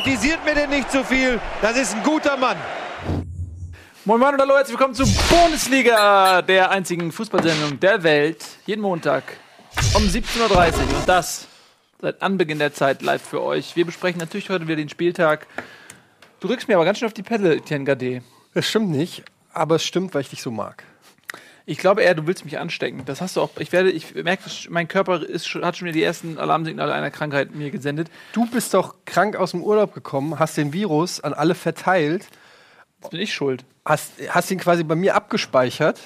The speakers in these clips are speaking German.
Kritisiert mir denn nicht zu viel. Das ist ein guter Mann. Moin Moin und hallo, herzlich willkommen zur Bundesliga, der einzigen Fußballsendung der Welt. Jeden Montag um 17.30 Uhr. Und das seit Anbeginn der Zeit live für euch. Wir besprechen natürlich heute wieder den Spieltag. Du rückst mir aber ganz schön auf die Pedal, Etienne Gade. Das stimmt nicht, aber es stimmt, weil ich dich so mag. Ich glaube eher, du willst mich anstecken. Das hast du auch. Ich werde, ich merke, mein Körper ist, schon- hat schon wieder die ersten Alarmsignale einer Krankheit mir gesendet. Du bist doch krank aus dem Urlaub gekommen, hast den Virus an alle verteilt, Jetzt bin ich schuld. hast, hast ihn quasi bei mir abgespeichert,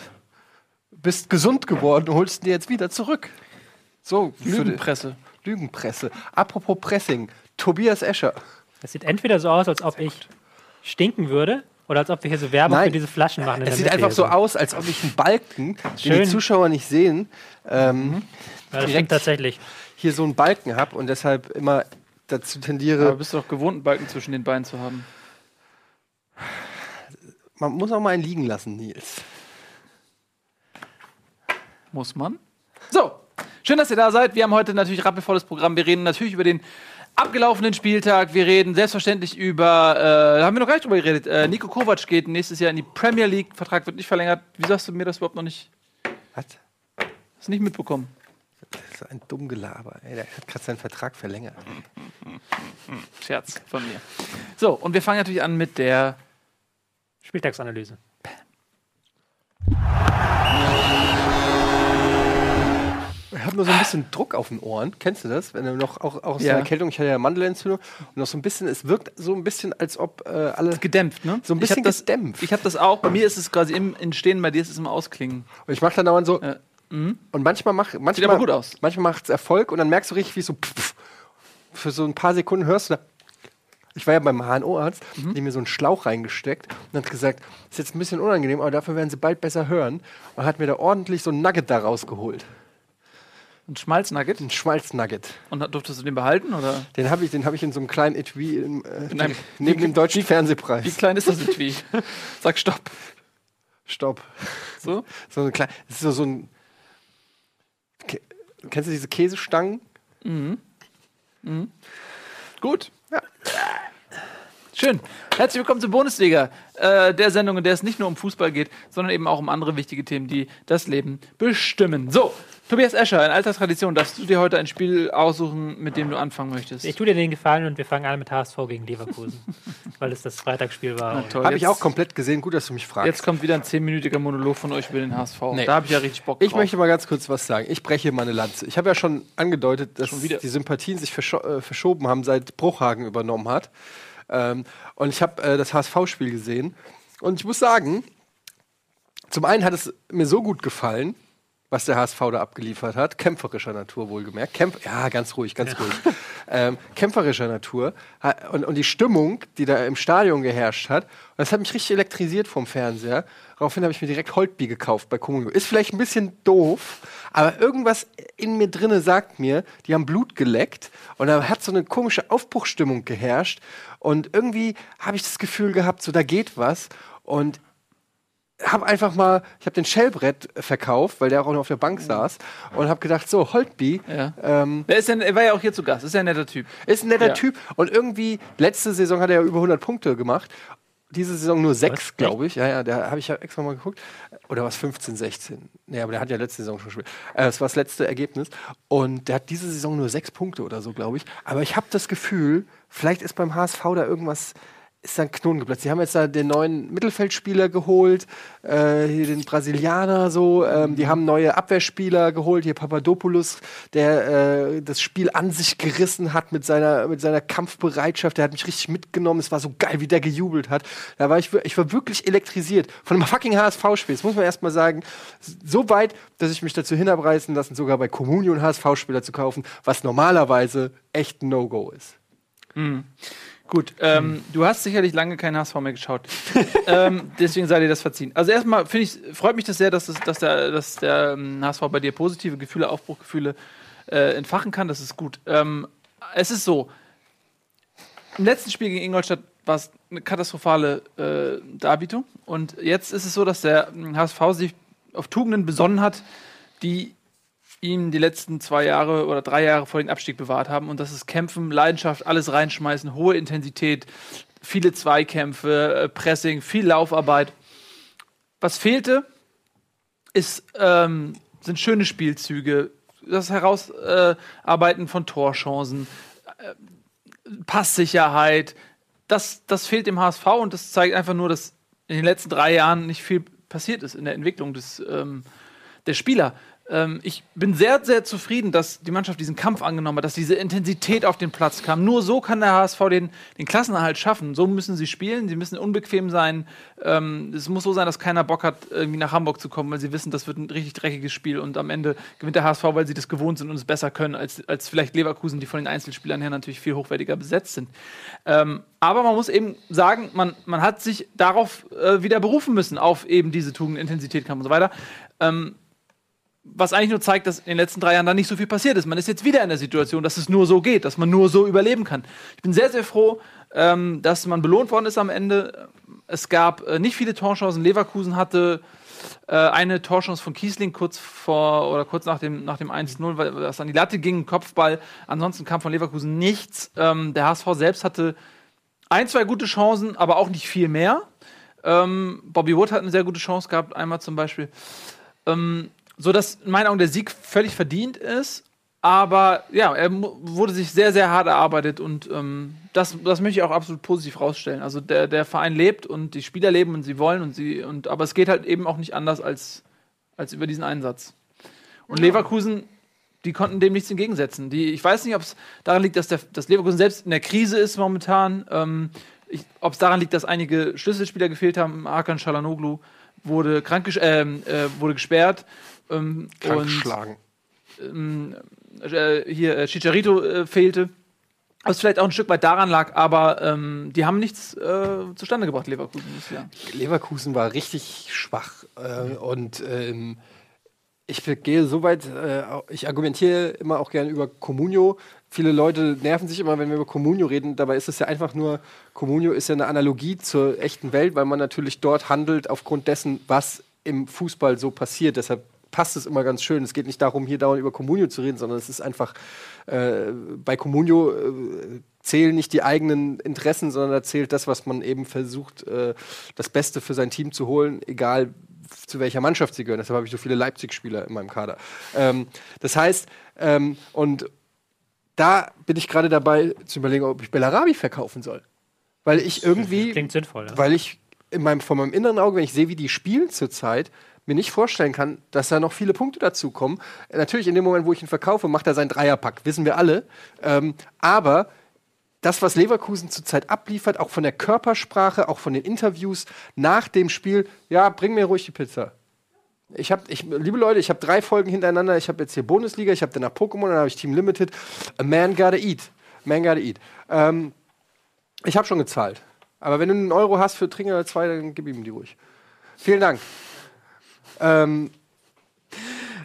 bist gesund geworden und holst ihn dir jetzt wieder zurück. So, Lügenpresse. Lügenpresse. Apropos Pressing, Tobias Escher. Das sieht entweder so aus, als ob ich stinken würde, oder als ob wir hier so Werbung Nein. für diese Flaschen machen. Es sieht Mitte einfach so aus, als ob ich einen Balken, den die Schön. Zuschauer nicht sehen, ähm, Ja, das direkt- tatsächlich. hier so einen Balken habe und deshalb immer dazu Aber tendiere, bist du doch gewohnt, einen Balken zwischen den Beinen zu haben. man muss auch mal einen liegen lassen, Nils. Muss man. So, schön, dass ihr da seid. Wir haben heute natürlich rappelvolles Programm. Wir reden natürlich über den abgelaufenen Spieltag. Wir reden selbstverständlich über, äh, da haben wir noch gar nicht drüber geredet, äh, Nico Kovac geht nächstes Jahr in die Premier League. Vertrag wird nicht verlängert. Wieso hast du mir das überhaupt noch nicht, Was? hast nicht mitbekommen? Das ist ein dumm Gelaber. Ey, der hat gerade seinen Vertrag verlängert. Scherz von mir. So, und wir fangen natürlich an mit der Spieltagsanalyse. Ich habe nur so ein bisschen Druck auf den Ohren. Kennst du das? Wenn du noch auch, auch aus Ja. der Erkältung, ich hatte ja Mandelentzündung und noch so ein bisschen, es wirkt so ein bisschen, als ob äh, alle. gedämpft, ne? So ein Ich bisschen das, gedämpft. Ich habe das auch. Bei mir ist es quasi im Entstehen, bei dir ist es im Ausklingen. Und ich mache dann dauernd so. Ja. Und manchmal macht manchmal, aber gut aus. Manchmal macht es Erfolg und dann merkst du richtig, wie so pff, für so ein paar Sekunden hörst du da. Ich war ja beim HNO-Arzt, Mhm. die mir so einen Schlauch reingesteckt und hat gesagt, ist jetzt ein bisschen unangenehm, aber dafür werden sie bald besser hören. Und hat mir da ordentlich so ein Nugget da rausgeholt. Ein Schmalznugget. Ein Schmalznugget. Und durftest du den behalten? Oder? Den habe ich, den hab ich in so einem kleinen Etui im, äh, In einem- neben dem deutschen Fernsehpreis. Wie klein ist das Etui? Sag Stopp. Stopp. So? So ein klein, das ist so, so ein. Ke- Kennst du diese Käsestangen? Gut. Schön. Herzlich willkommen zur Bundesliga, äh, der Sendung, in der es nicht nur um Fußball geht, sondern eben auch um andere wichtige Themen, die das Leben bestimmen. So, Tobias Escher, in alter Tradition, darfst du dir heute ein Spiel aussuchen, mit dem du anfangen möchtest. Ich tue dir den Gefallen und wir fangen an mit HSV gegen Leverkusen, weil es das Freitagsspiel war. Habe ich Jetzt- auch komplett gesehen. Gut, dass du mich fragst. Jetzt kommt wieder ein zehnminütiger Monolog von euch über den HSV. Nee. Da habe ich ja richtig Bock Ich drauf. möchte mal ganz kurz was sagen. Ich breche hier meine Lanze. Ich habe ja schon angedeutet, dass Schon wieder? die Sympathien sich verscho äh, verschoben haben, seit Bruchhagen übernommen hat. Ähm, und ich habe äh, das HSV-Spiel gesehen. Und ich muss sagen, zum einen hat es mir so gut gefallen, was der HSV da abgeliefert hat. Kämpferischer Natur wohlgemerkt. Kämpf ja, ganz ruhig, ganz ruhig. Ähm, kämpferischer Natur. Und, und die Stimmung, die da im Stadion geherrscht hat, und das hat mich richtig elektrisiert vom Fernseher. Daraufhin habe ich mir direkt Holtby gekauft bei Comunio. Ist vielleicht ein bisschen doof, aber irgendwas in mir drinne sagt mir, die haben Blut geleckt und da hat so eine komische Aufbruchstimmung geherrscht. Und irgendwie habe ich das Gefühl gehabt, so da geht was. Und habe einfach mal, ich habe den Shellbrett verkauft, weil der auch noch auf der Bank saß und habe gedacht, so Holtby Ja. ähm, Wer ist denn, er war ja auch hier zu Gast, ist ja ein netter Typ. ist ein netter Ja. Typ und irgendwie letzte Saison hat er ja über 100 Punkte gemacht. Diese Saison nur sechs, glaube ich. Ja, ja, da habe ich ja extra mal geguckt. Oder was 15, 16. Nee, aber der hat ja letzte Saison schon gespielt. Äh, das war das letzte Ergebnis. Und der hat diese Saison nur sechs Punkte oder so, glaube ich. Aber ich habe das Gefühl, vielleicht ist beim HSV da irgendwas, ist da ein Knoten geplatzt. Sie haben jetzt da den neuen Mittelfeldspieler geholt, äh, hier den Brasilianer so. Ähm, die haben neue Abwehrspieler geholt, hier Papadopoulos, der äh, das Spiel an sich gerissen hat mit seiner, mit seiner Kampfbereitschaft. Der hat mich richtig mitgenommen. Es war so geil, wie der gejubelt hat. Da war ich, ich war wirklich elektrisiert von einem fucking HSV-Spiel. Das muss man erst mal sagen. So weit, dass ich mich dazu hin habe reißen lassen, sogar bei Communion HSV-Spieler zu kaufen, was normalerweise echt ein No-Go ist. Gut, ähm, du hast sicherlich lange keinen HSV mehr geschaut. ähm, deswegen sei dir das verziehen. Also erstmal finde ich, freut mich das sehr, dass, das, dass der, dass der ähm, HSV bei dir positive Gefühle, Aufbruchgefühle äh, entfachen kann. Das ist gut. Ähm, es ist so, im letzten Spiel gegen Ingolstadt war es eine katastrophale äh, Darbietung. Und jetzt ist es so, dass der ähm, HSV sich auf Tugenden besonnen hat, die ihm die letzten zwei Jahre oder drei Jahre vor den Abstieg bewahrt haben. Und das ist Kämpfen, Leidenschaft, alles reinschmeißen, hohe Intensität, viele Zweikämpfe, äh, Pressing, viel Laufarbeit. Was fehlte, ist, ähm, sind schöne Spielzüge, das Herausarbeiten von Torchancen, äh, Passsicherheit. Das, das fehlt dem HSV und das zeigt einfach nur, dass in den letzten drei Jahren nicht viel passiert ist in der Entwicklung des, ähm, der Spieler. Ähm, ich bin sehr, sehr zufrieden, dass die Mannschaft diesen Kampf angenommen hat, dass diese Intensität auf den Platz kam. Nur so kann der HSV den, den Klassenerhalt schaffen. So müssen sie spielen, sie müssen unbequem sein. Ähm, es muss so sein, dass keiner Bock hat, irgendwie nach Hamburg zu kommen, weil sie wissen, das wird ein richtig dreckiges Spiel und am Ende gewinnt der HSV, weil sie das gewohnt sind und es besser können, als, als vielleicht Leverkusen, die von den Einzelspielern her natürlich viel hochwertiger besetzt sind. Ähm, aber man muss eben sagen, man, man hat sich darauf äh, wieder berufen müssen, auf eben diese Tugend, Intensität, Kampf und so weiter. Ähm, was eigentlich nur zeigt, dass in den letzten drei Jahren da nicht so viel passiert ist. Man ist jetzt wieder in der Situation, dass es nur so geht, dass man nur so überleben kann. Ich bin sehr, sehr froh, ähm, dass man belohnt worden ist am Ende. Es gab äh, nicht viele Torchancen. Leverkusen hatte äh, eine Torchance von Kiesling kurz vor oder kurz nach dem, nach dem 1-0, weil das an die Latte ging, Kopfball. Ansonsten kam von Leverkusen nichts. Ähm, der HSV selbst hatte ein, zwei gute Chancen, aber auch nicht viel mehr. Ähm, Bobby Wood hat eine sehr gute Chance gehabt, einmal zum Beispiel. Ähm, so dass in meinen Augen der Sieg völlig verdient ist. Aber ja, er wurde sich sehr, sehr hart erarbeitet und ähm, das, das möchte ich auch absolut positiv rausstellen. Also der, der Verein lebt und die Spieler leben und sie wollen und sie und aber es geht halt eben auch nicht anders als, als über diesen Einsatz. Und ja. Leverkusen, die konnten dem nichts entgegensetzen. Die, ich weiß nicht, ob es daran liegt, dass, der, dass Leverkusen selbst in der Krise ist momentan. Ähm, ob es daran liegt, dass einige Schlüsselspieler gefehlt haben. Hakan Shalanoglu wurde, krank, äh, äh, wurde gesperrt. Ähm. Und, ähm, äh, hier äh, Chicharito äh, fehlte. Was vielleicht auch ein Stück weit daran lag, aber ähm, die haben nichts äh, zustande gebracht, Leverkusen Jahr. Leverkusen war richtig schwach äh, und ähm, ich gehe so weit, äh, ich argumentiere immer auch gerne über Comunio. Viele Leute nerven sich immer, wenn wir über Comunio reden. Dabei ist es ja einfach nur, Comunio ist ja eine Analogie zur echten Welt, weil man natürlich dort handelt aufgrund dessen, was im Fußball so passiert. Deshalb passt es immer ganz schön. Es geht nicht darum, hier dauernd über Communio zu reden, sondern es ist einfach, äh, bei Communio äh, zählen nicht die eigenen Interessen, sondern da zählt das, was man eben versucht, äh, das Beste für sein Team zu holen, egal zu welcher Mannschaft sie gehören. Deshalb habe ich so viele Leipzig-Spieler in meinem Kader. Ähm, das heißt, ähm, und da bin ich gerade dabei zu überlegen, ob ich Bellarabi verkaufen soll. Weil ich irgendwie. Klingt sinnvoll, ja. Weil ich in meinem, von meinem inneren Auge, wenn ich sehe, wie die spielen zurzeit, mir nicht vorstellen kann, dass da noch viele Punkte dazukommen. Natürlich in dem Moment, wo ich ihn verkaufe, macht er seinen Dreierpack, wissen wir alle. Ähm, aber das, was Leverkusen zurzeit abliefert, auch von der Körpersprache, auch von den Interviews nach dem Spiel, ja, bring mir ruhig die Pizza. Ich habe, ich, liebe Leute, ich habe drei Folgen hintereinander. Ich habe jetzt hier Bundesliga, ich habe danach Pokémon, dann habe ich Team Limited. A man gotta eat. Man gotta eat. Ähm, ich habe schon gezahlt. Aber wenn du einen Euro hast für Trinker oder zwei, dann gib ihm die ruhig. Vielen Dank. Ähm,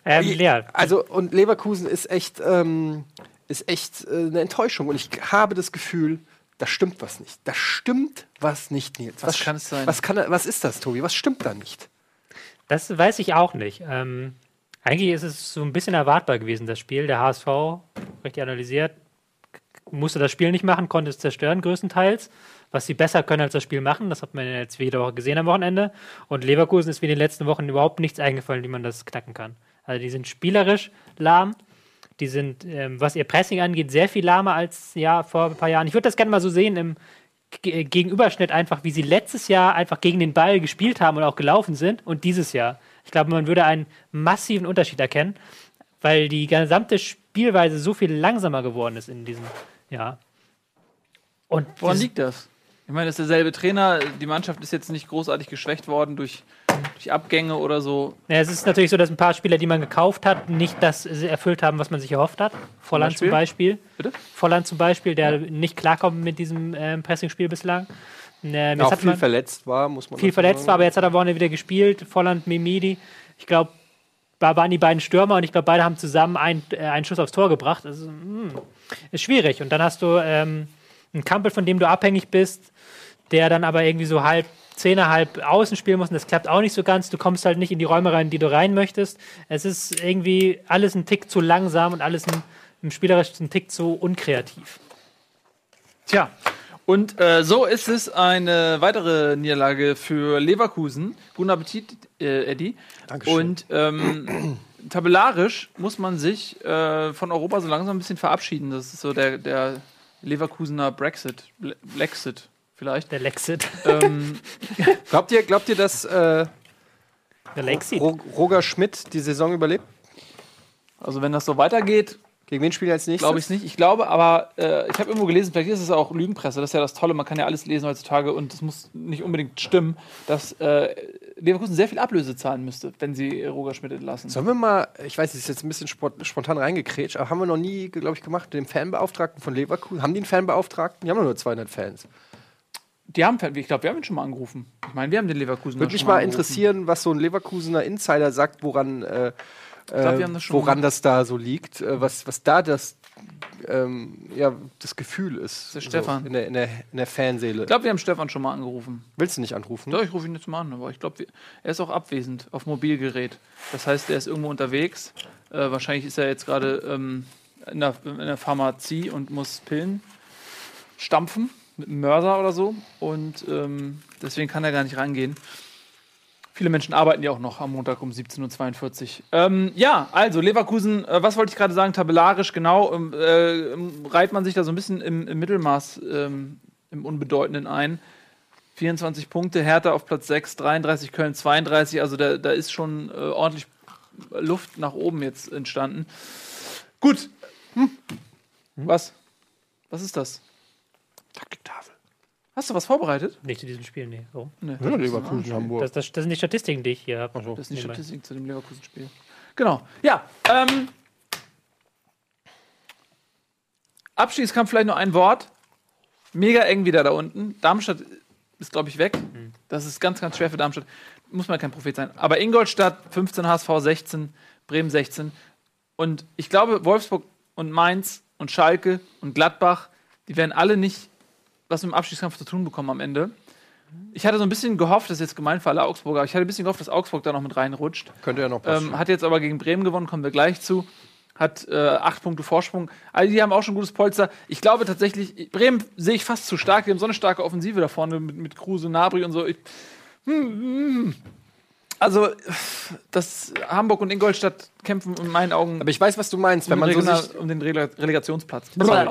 ähm, ja. Also, und Leverkusen ist echt, ähm, ist echt äh, eine Enttäuschung. Und ich habe das Gefühl, da stimmt was nicht. Da stimmt was nicht, Nils. Was, was kann es sein? Was, kann, was ist das, Tobi? Was stimmt da nicht? Das weiß ich auch nicht. Ähm, eigentlich ist es so ein bisschen erwartbar gewesen, das Spiel. Der HSV, richtig analysiert, musste das Spiel nicht machen, konnte es zerstören, größtenteils was sie besser können als das Spiel machen. Das hat man jetzt wieder gesehen am Wochenende. Und Leverkusen ist wie in den letzten Wochen überhaupt nichts eingefallen, wie man das knacken kann. Also die sind spielerisch lahm. Die sind, ähm, was ihr Pressing angeht, sehr viel lahmer als ja, vor ein paar Jahren. Ich würde das gerne mal so sehen im G Gegenüberschnitt einfach, wie sie letztes Jahr einfach gegen den Ball gespielt haben und auch gelaufen sind und dieses Jahr. Ich glaube, man würde einen massiven Unterschied erkennen, weil die gesamte Spielweise so viel langsamer geworden ist in diesem Jahr. Und woran liegt das? Ich meine, das ist derselbe Trainer. Die Mannschaft ist jetzt nicht großartig geschwächt worden durch, durch Abgänge oder so. Ja, es ist natürlich so, dass ein paar Spieler, die man gekauft hat, nicht das erfüllt haben, was man sich erhofft hat. Volland zum Beispiel. Bitte? Volland zum Beispiel, der ja. nicht klarkommt mit diesem äh, Pressing-Spiel bislang. Ähm, auch viel verletzt war, muss man Viel verletzt sagen. war, aber jetzt hat er vorne wieder gespielt. Volland, Mimidi. Ich glaube, da waren die beiden Stürmer und ich glaube, beide haben zusammen ein, äh, einen Schuss aufs Tor gebracht. Also, mh, hm, ist schwierig. Und dann hast du ähm, einen Kampel, von dem du abhängig bist, der dann aber irgendwie so halb Zehner halb außen spielen musst und das klappt auch nicht so ganz. Du kommst halt nicht in die Räume rein, die du rein möchtest. Es ist irgendwie alles ein Tick zu langsam und alles ein, im spielerischen Tick zu unkreativ. Tja, und äh, so ist es eine weitere Niederlage für Leverkusen. Guten Appetit, äh, Eddie. Dankeschön. Und ähm, tabellarisch muss man sich äh, von Europa so langsam ein bisschen verabschieden. Das ist so der, der Leverkusener Brexit. Lexit vielleicht. Der Lexit. ähm, Glaubt ihr, glaubt ihr, dass äh, Roger Schmidt die Saison überlebt? also wenn das so weitergeht, Gegen wen spielen wir als nächstes? glaube ich es nicht. Ich glaube aber, äh, ich habe irgendwo gelesen, vielleicht ist es auch Lügenpresse, das ist ja das Tolle, man kann ja alles lesen heutzutage und es muss nicht unbedingt stimmen, dass äh, Leverkusen sehr viel Ablöse zahlen müsste, wenn sie Roger Schmidt entlassen. Sollen wir mal, ich weiß, es ist jetzt ein bisschen spont- spontan reingekrätscht, aber haben wir noch nie, glaube ich, gemacht, den Fanbeauftragten von Leverkusen. Haben die einen Fanbeauftragten? Die haben nur 200 Fans. Die haben, ich glaube, wir haben ihn schon mal angerufen. Ich meine, wir haben den Leverkusen. Würde mich mal interessieren, was so ein Leverkusener Insider sagt, woran, äh, glaub, äh, das woran das da so liegt, äh, was, was da das, ähm, ja, das Gefühl ist. Der Stefan. So in, der, in, der, in der Fanseele. Ich glaube, wir haben Stefan schon mal angerufen. Willst du nicht anrufen? Doch, ich rufe ihn jetzt mal an, aber ich glaube, er ist auch abwesend auf Mobilgerät. Das heißt, er ist irgendwo unterwegs. Äh, wahrscheinlich ist er jetzt gerade ähm, in, der, in der Pharmazie und muss Pillen stampfen mit einem Mörser oder so. Und ähm, deswegen kann er gar nicht reingehen. Viele Menschen arbeiten ja auch noch am Montag um 17.42 Uhr. Ähm, ja, also Leverkusen, äh, was wollte ich gerade sagen? Tabellarisch, genau. Ähm, äh, reiht man sich da so ein bisschen im, im Mittelmaß, ähm, im Unbedeutenden ein. 24 Punkte, Hertha auf Platz 6, 33, Köln 32. Also da, da ist schon äh, ordentlich Luft nach oben jetzt entstanden. Gut. Hm. Was? Was ist das? Taktiktafel. Hast du was vorbereitet? Nicht zu diesem Spiel, nee. Warum? Nee. Ja, Leverkusen, Hamburg. Das, das, das sind die Statistiken, die ich hier habe. so. Das ist die Nebenbei. Statistik zu dem Leverkusen-Spiel. Genau. Ja. Ähm, Abstiegskampf vielleicht nur ein Wort. Mega eng wieder da unten. Darmstadt ist, glaube ich, weg. Das ist ganz, ganz schwer für Darmstadt. Muss man kein Prophet sein. Aber Ingolstadt 15, HSV 16, Bremen 16. Und ich glaube, Wolfsburg und Mainz und Schalke und Gladbach, die werden alle nicht was mit dem Abstiegskampf zu tun bekommen am Ende. Ich hatte so ein bisschen gehofft, das ist jetzt gemein für alle Augsburger, ich hatte ein bisschen gehofft, dass Augsburg da noch mit reinrutscht. Könnte ja noch passieren. Ähm, hat jetzt aber gegen Bremen gewonnen, kommen wir gleich zu. Hat äh, acht Punkte Vorsprung. Also die haben auch schon gutes Polster. Ich glaube tatsächlich, Bremen sehe ich fast zu stark. Die haben so eine starke Offensive da vorne mit, mit Kruse, Nabri und so. Ich, hm, hm. Also, das Hamburg und Ingolstadt kämpfen in meinen Augen aber ich weiß, was du meinst, wenn um, man so sich, um den Rele Relegationsplatz.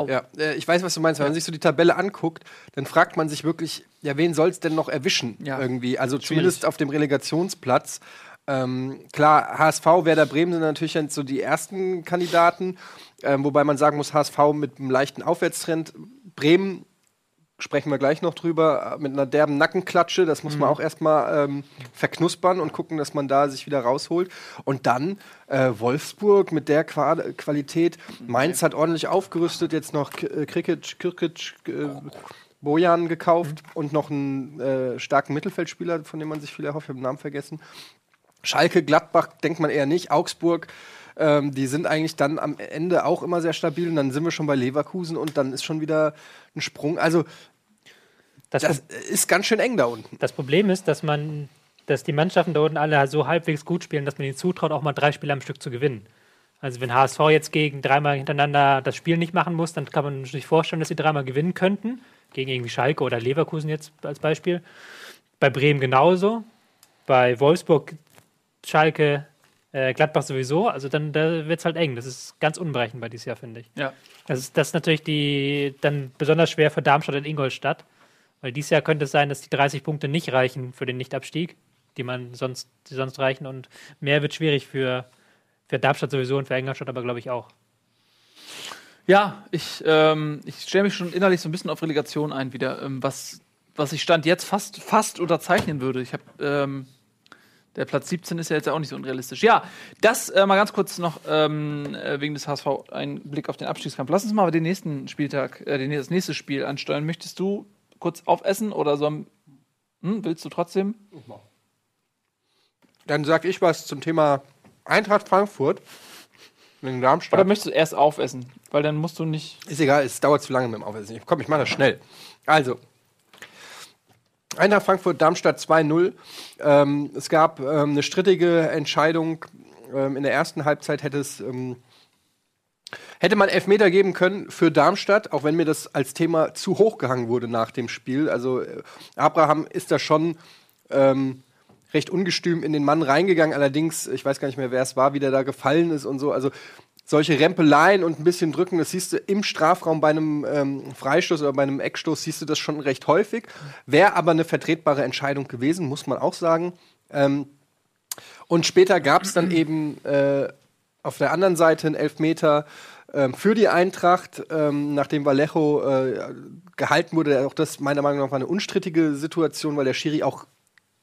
Ja, äh, ich weiß, was du meinst. Wenn man sich so die Tabelle anguckt, dann fragt man sich wirklich, ja, wen soll es denn noch erwischen Ja. irgendwie? Also zumindest auf dem Relegationsplatz. Ähm, klar, HSV, Werder Bremen sind natürlich so die ersten Kandidaten, ähm, wobei man sagen muss, HSV mit einem leichten Aufwärtstrend. Bremen sprechen wir gleich noch drüber, äh, mit einer derben Nackenklatsche. Das muss man auch erstmal ähm, verknuspern und gucken, dass man da sich wieder rausholt. Und dann äh, Wolfsburg mit der Qua Qualität. Mainz hat ordentlich aufgerüstet, jetzt noch K äh, Krikic, Kirkic, äh, Bojan gekauft und noch einen äh, starken Mittelfeldspieler, von dem man sich viel erhofft. Ich habe den Namen vergessen. Schalke, Gladbach denkt man eher nicht. Augsburg, ähm, die sind eigentlich dann am Ende auch immer sehr stabil. Und dann sind wir schon bei Leverkusen und dann ist schon wieder ein Sprung. Also, Das, das ist ganz schön eng da unten. das Problem ist, dass man, dass die Mannschaften da unten alle so halbwegs gut spielen, dass man ihnen zutraut, auch mal drei Spiele am Stück zu gewinnen. Also wenn HSV jetzt gegen dreimal hintereinander das Spiel nicht machen muss, dann kann man sich vorstellen, dass sie dreimal gewinnen könnten. Gegen irgendwie Schalke oder Leverkusen jetzt als Beispiel. Bei Bremen genauso. Bei Wolfsburg, Schalke, äh, Gladbach sowieso. Also dann da wird es halt eng. Das ist ganz unberechenbar dieses Jahr, finde ich. Ja. Das ist, das ist natürlich die, dann besonders schwer für Darmstadt und Ingolstadt. Weil dieses Jahr könnte es sein, dass die 30 Punkte nicht reichen für den Nichtabstieg, die man sonst, die sonst reichen. Und mehr wird schwierig für, für Darmstadt sowieso und für Ingolstadt aber, glaube ich, auch. Ja, ich, ähm, ich stelle mich schon innerlich so ein bisschen auf Relegation ein wieder, ähm, was, was ich Stand jetzt fast, fast unterzeichnen würde. Ich habe ähm, der Platz 17 ist ja jetzt auch nicht so unrealistisch. Ja, das äh, mal ganz kurz noch ähm, äh, wegen des HSV ein Blick auf den Abstiegskampf. Lass uns mal den nächsten Spieltag, äh, das nächste Spiel ansteuern. Möchtest du kurz aufessen oder so? Hm, willst du trotzdem? Dann sag ich was zum Thema Eintracht Frankfurt. Oder Darmstadt. möchtest du erst aufessen? Weil dann musst du nicht. Ist egal, es dauert zu lange mit dem Aufessen. Komm, ich mache das schnell. Also, Eintracht Frankfurt, Darmstadt 2-0. Ähm, es gab ähm, eine strittige Entscheidung. Ähm, in der ersten Halbzeit hätte es ähm, hätte man Elfmeter geben können für Darmstadt, auch wenn mir das als Thema zu hoch gehangen wurde nach dem Spiel. Also äh, Abraham ist da schon ähm, recht ungestüm in den Mann reingegangen. Allerdings, ich weiß gar nicht mehr, wer es war, wie der da gefallen ist und so. Also solche Rempeleien und ein bisschen drücken, das siehst du im Strafraum bei einem ähm, Freistoß oder bei einem Eckstoß, siehst du das schon recht häufig. Wäre aber eine vertretbare Entscheidung gewesen, muss man auch sagen. Ähm, und später gab es dann eben äh, auf der anderen Seite einen Elfmeter ähm, für die Eintracht, ähm, nachdem Vallejo äh, gehalten wurde. Auch das meiner Meinung nach war eine unstrittige Situation, weil der Schiri auch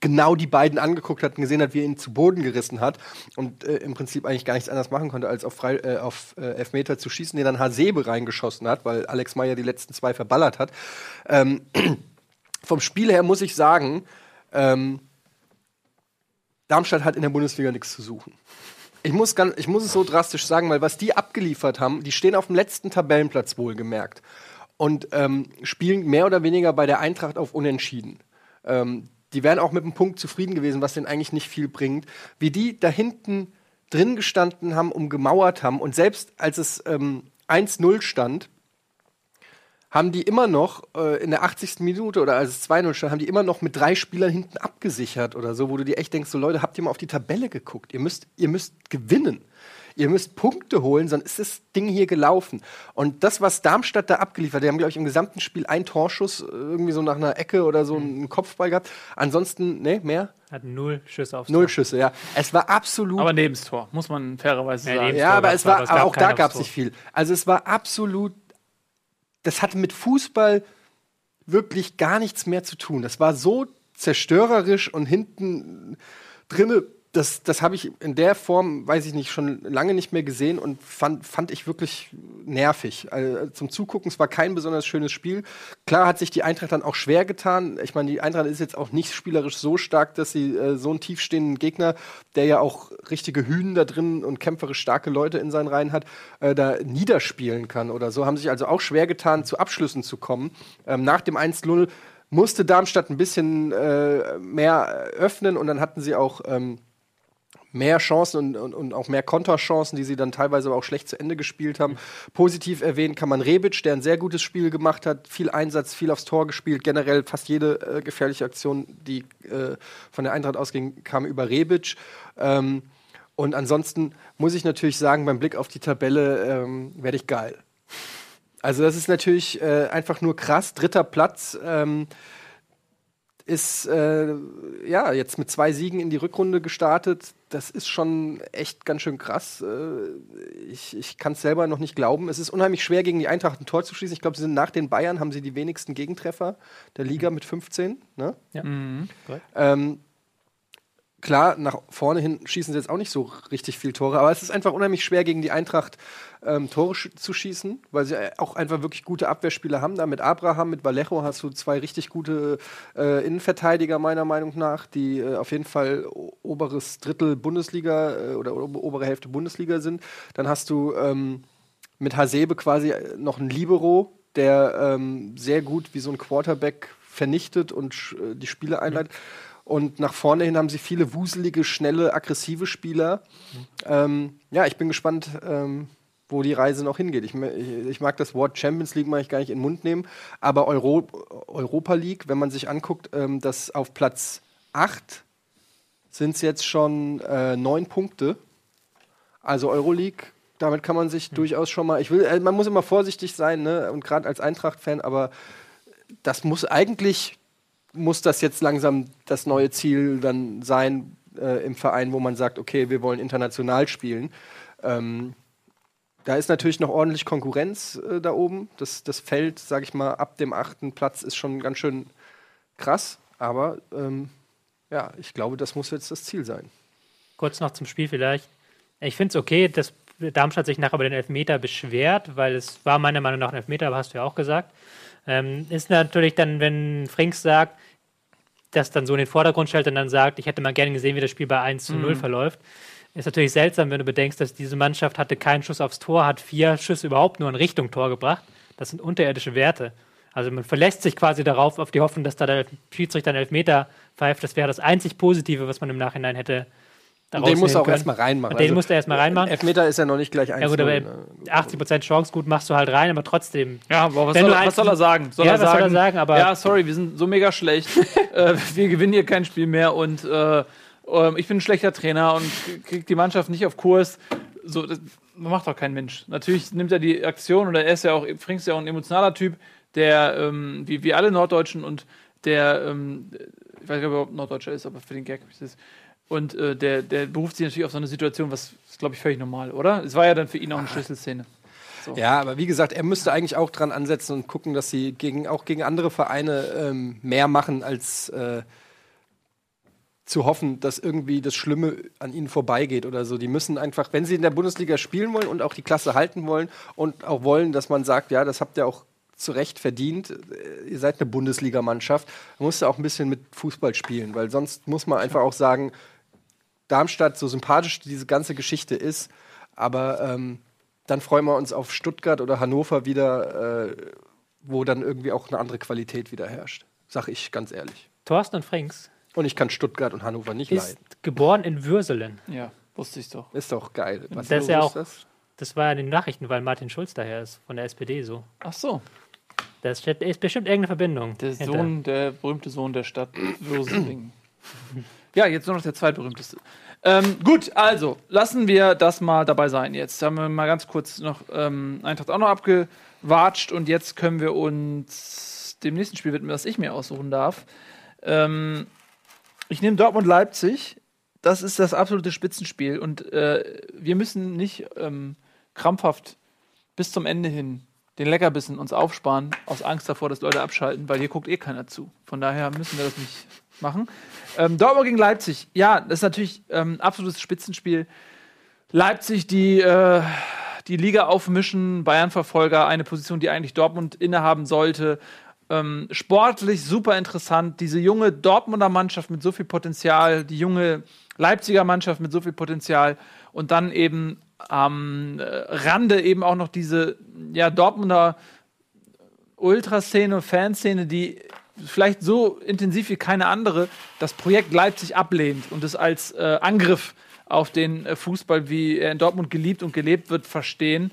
genau die beiden angeguckt hat und gesehen hat, wie er ihn zu Boden gerissen hat und äh, im Prinzip eigentlich gar nichts anderes machen konnte, als auf, Frei, äh, auf äh, Elfmeter zu schießen, den dann Hasebe reingeschossen hat, weil Alex Meyer die letzten zwei verballert hat. Ähm, vom Spiel her muss ich sagen, ähm, Darmstadt hat in der Bundesliga nichts zu suchen. Ich muss, ganz, ich muss es so drastisch sagen, weil was die abgeliefert haben, die stehen auf dem letzten Tabellenplatz wohlgemerkt und ähm, spielen mehr oder weniger bei der Eintracht auf Unentschieden. Ähm, die wären auch mit einem Punkt zufrieden gewesen, was denen eigentlich nicht viel bringt. Wie die da hinten drin gestanden haben, umgemauert haben und selbst als es ähm, 1-0 stand, haben die immer noch äh, in der 80. Minute oder als es 2-0 stand, haben die immer noch mit drei Spielern hinten abgesichert oder so, wo du dir echt denkst, so Leute, habt ihr mal auf die Tabelle geguckt? Ihr müsst, ihr müsst gewinnen. Ihr müsst Punkte holen, sonst ist das Ding hier gelaufen. Und das, was Darmstadt da abgeliefert hat, die haben, glaube ich, im gesamten Spiel einen Torschuss, äh, irgendwie so nach einer Ecke oder so einen Kopfball gehabt. Ansonsten, ne, mehr? Hat null Schüsse aufs Null Tor. Schüsse, ja. Es war absolut. Aber neben das Tor, muss man fairerweise Ja, sagen. ja, aber es war, aber es gab aber auch da gab es nicht viel. Also es war absolut, das hatte mit Fußball wirklich gar nichts mehr zu tun. Das war so zerstörerisch und hinten drinne, das, das habe ich in der Form, weiß ich nicht, schon lange nicht mehr gesehen und fand, fand ich wirklich nervig. Also zum Zugucken, es war kein besonders schönes Spiel. Klar hat sich die Eintracht dann auch schwer getan. Ich meine, die Eintracht ist jetzt auch nicht spielerisch so stark, dass sie äh, so einen tiefstehenden Gegner, der ja auch richtige Hünen da drin und kämpferisch starke Leute in seinen Reihen hat, äh, da niederspielen kann oder so. Haben sich also auch schwer getan, zu Abschlüssen zu kommen. Ähm, nach dem 1-0 musste Darmstadt ein bisschen äh, mehr öffnen und dann hatten sie auch ähm, mehr Chancen und, und, und auch mehr Konterchancen, die sie dann teilweise aber auch schlecht zu Ende gespielt haben. Positiv erwähnen kann man Rebic, der ein sehr gutes Spiel gemacht hat, viel Einsatz, viel aufs Tor gespielt, generell fast jede äh, gefährliche Aktion, die äh, von der Eintracht ausging, kam über Rebic. Ähm, und ansonsten muss ich natürlich sagen, beim Blick auf die Tabelle ähm, werde ich geil. Also das ist natürlich äh, einfach nur krass. Dritter Platz. Ähm, ist äh, ja jetzt mit zwei Siegen in die Rückrunde gestartet. Das ist schon echt ganz schön krass. Äh, ich ich kann es selber noch nicht glauben. Es ist unheimlich schwer, gegen die Eintracht ein Tor zu schießen. Ich glaube, sie sind nach den Bayern, haben sie die wenigsten Gegentreffer der Liga mit 15. Ne? Mhm. Ähm, klar, nach vorne hin schießen sie jetzt auch nicht so richtig viel Tore, aber es ist einfach unheimlich schwer, gegen die Eintracht ähm, Tore sch zu schießen, weil sie äh, auch einfach wirklich gute Abwehrspieler haben. Da mit Abraham, mit Vallejo hast du zwei richtig gute äh, Innenverteidiger, meiner Meinung nach, die äh, auf jeden Fall oberes Drittel Bundesliga äh, oder ober- obere Hälfte Bundesliga sind. Dann hast du ähm, mit Hasebe quasi äh, noch einen Libero, der ähm, sehr gut wie so ein Quarterback vernichtet und äh, die Spiele einleitet. Und nach vorne hin haben sie viele wuselige, schnelle, aggressive Spieler. Ähm, ja, ich bin gespannt, ähm, wo die Reise noch hingeht. Ich, ich, ich mag das Wort Champions League mag ich gar nicht in den Mund nehmen, aber Euro, Europa League, wenn man sich anguckt, ähm, dass auf Platz 8 sind es jetzt schon äh, neun Punkte. Also Euroleague, damit kann man sich durchaus schon mal. Ich will, äh, man muss immer vorsichtig sein, ne? Und gerade als Eintracht-Fan, aber das muss eigentlich muss das jetzt langsam das neue Ziel dann sein äh, im Verein, wo man sagt, okay, wir wollen international spielen. Ähm, da ist natürlich noch ordentlich Konkurrenz äh, da oben. Das, das Feld, sage ich mal, ab dem achten Platz ist schon ganz schön krass. Aber ähm, ja, ich glaube, das muss jetzt das Ziel sein. Kurz noch zum Spiel vielleicht. Ich finde es okay, dass Darmstadt sich nachher über den Elfmeter beschwert, weil es war meiner Meinung nach ein Elfmeter, aber hast du ja auch gesagt. Ähm, ist natürlich dann, wenn Frings sagt, das dann so in den Vordergrund stellt und dann sagt, ich hätte mal gerne gesehen, wie das Spiel bei 1 zu 0 verläuft. Ist natürlich seltsam, wenn du bedenkst, dass diese Mannschaft hatte keinen Schuss aufs Tor, hat vier Schüsse überhaupt nur in Richtung Tor gebracht. Das sind unterirdische Werte. Also man verlässt sich quasi darauf, auf die Hoffnung, dass da der Schiedsrichter einen Elfmeter pfeift. Das wäre das einzig Positive, was man im Nachhinein hätte. Und den muss er auch erstmal reinmachen. Den also, musst du erstmal reinmachen. Elfmeter ist ja noch nicht gleich 1 Ja gut, aber 80% Chance gut machst du halt rein, aber trotzdem. Ja, aber was, soll, du er- was soll er sagen? Soll Ja, er was soll sagen, er sagen, aber- ja, sorry, wir sind so mega schlecht. äh, wir gewinnen hier kein Spiel mehr und äh, ähm, ich bin ein schlechter Trainer und kriegt die Mannschaft nicht auf Kurs. So, das macht doch kein Mensch. Natürlich nimmt er die Aktion oder er ist ja auch, Frings ist ja auch ein emotionaler Typ, der, ähm, wie, wie alle Norddeutschen und der, ähm, ich weiß nicht, ob er überhaupt Norddeutscher ist, aber für den Gag ist es. Und äh, der, der beruft sich natürlich auf so eine Situation, was ist, glaube ich, völlig normal, oder? Es war ja dann für ihn auch eine Schlüsselszene. Ja, aber wie gesagt, er müsste eigentlich auch dran ansetzen und gucken, dass sie gegen, auch gegen andere Vereine ähm, mehr machen, als äh, zu hoffen, dass irgendwie das Schlimme an ihnen vorbeigeht oder so. Die müssen einfach, wenn sie in der Bundesliga spielen wollen und auch die Klasse halten wollen und auch wollen, dass man sagt, ja, das habt ihr auch zu Recht verdient, äh, ihr seid eine Bundesligamannschaft, dann musst du auch ein bisschen mit Fußball spielen, weil sonst muss man einfach auch sagen, Darmstadt, so sympathisch diese ganze Geschichte ist, aber ähm, dann freuen wir uns auf Stuttgart oder Hannover wieder, äh, wo dann irgendwie auch eine andere Qualität wieder herrscht. Sag ich ganz ehrlich. Thorsten und Frings Und ich kann Stuttgart und Hannover nicht ist leiden. geboren in Würselen. Ja, wusste ich doch. Ist doch geil. Was Das ist ja auch- das? Das war ja in den Nachrichten, weil Martin Schulz daher ist, von der SPD so. Ach so. Da steht- ist bestimmt irgendeine Verbindung. Der hinter. Sohn, der berühmte Sohn der Stadt Würsing. ja, jetzt nur noch der zweitberühmteste. Ähm, gut, also lassen wir das mal dabei sein. Jetzt haben wir mal ganz kurz noch ähm, Eintracht auch noch abgewatscht und jetzt können wir uns dem nächsten Spiel widmen, das ich mir aussuchen darf. Ähm, ich nehme Dortmund-Leipzig. Das ist das absolute Spitzenspiel und äh, wir müssen nicht ähm, krampfhaft bis zum Ende hin den Leckerbissen uns aufsparen, aus Angst davor, dass Leute abschalten, weil hier guckt eh keiner zu. Von daher müssen wir das nicht machen. Ähm, Dortmund gegen Leipzig. Ja, das ist natürlich ähm, absolutes Spitzenspiel. Leipzig, die äh, die Liga aufmischen, Bayern-Verfolger, eine Position, die eigentlich Dortmund innehaben sollte. Ähm, sportlich super interessant. Diese junge Dortmunder Mannschaft mit so viel Potenzial, die junge Leipziger Mannschaft mit so viel Potenzial und dann eben am äh, Rande eben auch noch diese ja, Dortmunder Ultraszene, Fanszene, die vielleicht so intensiv wie keine andere das Projekt Leipzig ablehnt und es als äh, Angriff auf den äh, Fußball, wie er in Dortmund geliebt und gelebt wird, verstehen.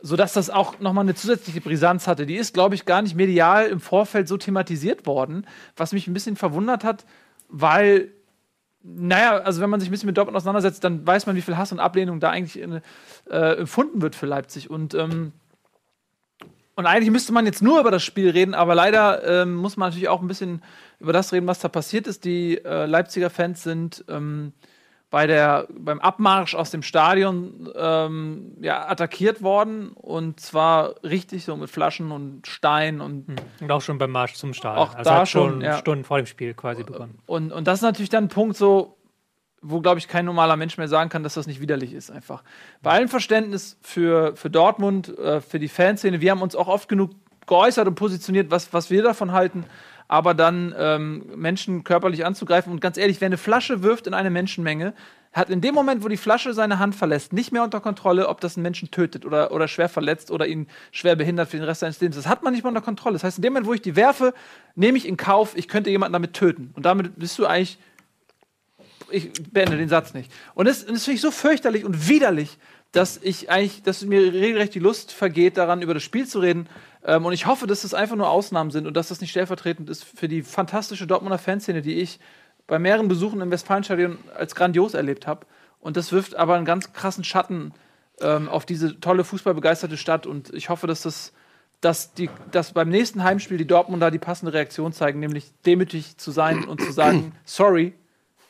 Sodass das auch nochmal eine zusätzliche Brisanz hatte. Die ist, glaube ich, gar nicht medial im Vorfeld so thematisiert worden, was mich ein bisschen verwundert hat, weil naja, also wenn man sich ein bisschen mit Dortmund auseinandersetzt, dann weiß man, wie viel Hass und Ablehnung da eigentlich in, äh, empfunden wird für Leipzig. Und, ähm, und eigentlich müsste man jetzt nur über das Spiel reden, aber leider ähm, muss man natürlich auch ein bisschen über das reden, was da passiert ist. Die äh, Leipziger Fans sind ähm, bei der, beim Abmarsch aus dem Stadion ähm, ja, attackiert worden und zwar richtig so mit Flaschen und Steinen und Und auch schon beim Marsch zum Stadion. Auch also da hat schon schon, ja. Stunden vor dem Spiel quasi begonnen. Und, und das ist natürlich dann ein Punkt, so, wo, glaube ich, kein normaler Mensch mehr sagen kann, dass das nicht widerlich ist, einfach. Bei allem Verständnis für, für Dortmund, äh, für die Fanszene, wir haben uns auch oft genug geäußert und positioniert, was, was wir davon halten. Aber dann ähm, Menschen körperlich anzugreifen und ganz ehrlich, wer eine Flasche wirft in eine Menschenmenge, hat in dem Moment, wo die Flasche seine Hand verlässt, nicht mehr unter Kontrolle, ob das einen Menschen tötet oder, oder schwer verletzt oder ihn schwer behindert für den Rest seines Lebens. Das hat man nicht mehr unter Kontrolle. Das heißt, in dem Moment, wo ich die werfe, nehme ich in Kauf, ich könnte jemanden damit töten. Und damit bist du eigentlich ich beende den Satz nicht. Und das, das finde ich so fürchterlich und widerlich, dass ich eigentlich, dass mir regelrecht die Lust vergeht, daran über das Spiel zu reden. Ähm, und ich hoffe, dass das einfach nur Ausnahmen sind und dass das nicht stellvertretend ist für die fantastische Dortmunder Fanszene, die ich bei mehreren Besuchen im Westfalenstadion als grandios erlebt habe. Und das wirft aber einen ganz krassen Schatten ähm, auf diese tolle fußballbegeisterte Stadt. Und ich hoffe, dass das dass, die, dass beim nächsten Heimspiel die Dortmunder die passende Reaktion zeigen, nämlich demütig zu sein und zu sagen, sorry,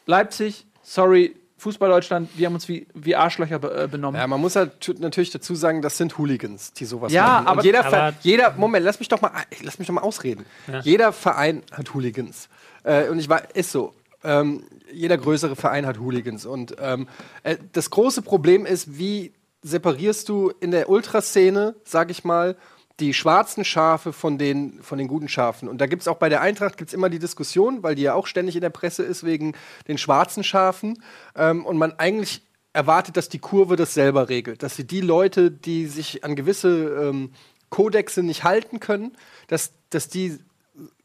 Leipzig, sorry, Fußball Deutschland, wir haben uns wie, wie Arschlöcher be äh, benommen. Ja, man muss halt natürlich dazu sagen, das sind Hooligans, die sowas Ja, machen. aber- Und jeder, aber- jeder, Moment, lass mich doch mal, lass mich doch mal ausreden. Jeder Verein hat Hooligans. Äh, und ich war, ist so. Ähm, jeder größere Verein hat Hooligans. Und ähm, äh, das große Problem ist, wie separierst du in der Ultraszene, sag ich mal, die schwarzen Schafe von den, von den guten Schafen. Und da gibt es auch bei der Eintracht gibt's immer die Diskussion, weil die ja auch ständig in der Presse ist wegen den schwarzen Schafen. Ähm, und man eigentlich erwartet, dass die Kurve das selber regelt. Dass sie die Leute, die sich an gewisse ähm, Kodexe nicht halten können, dass, dass die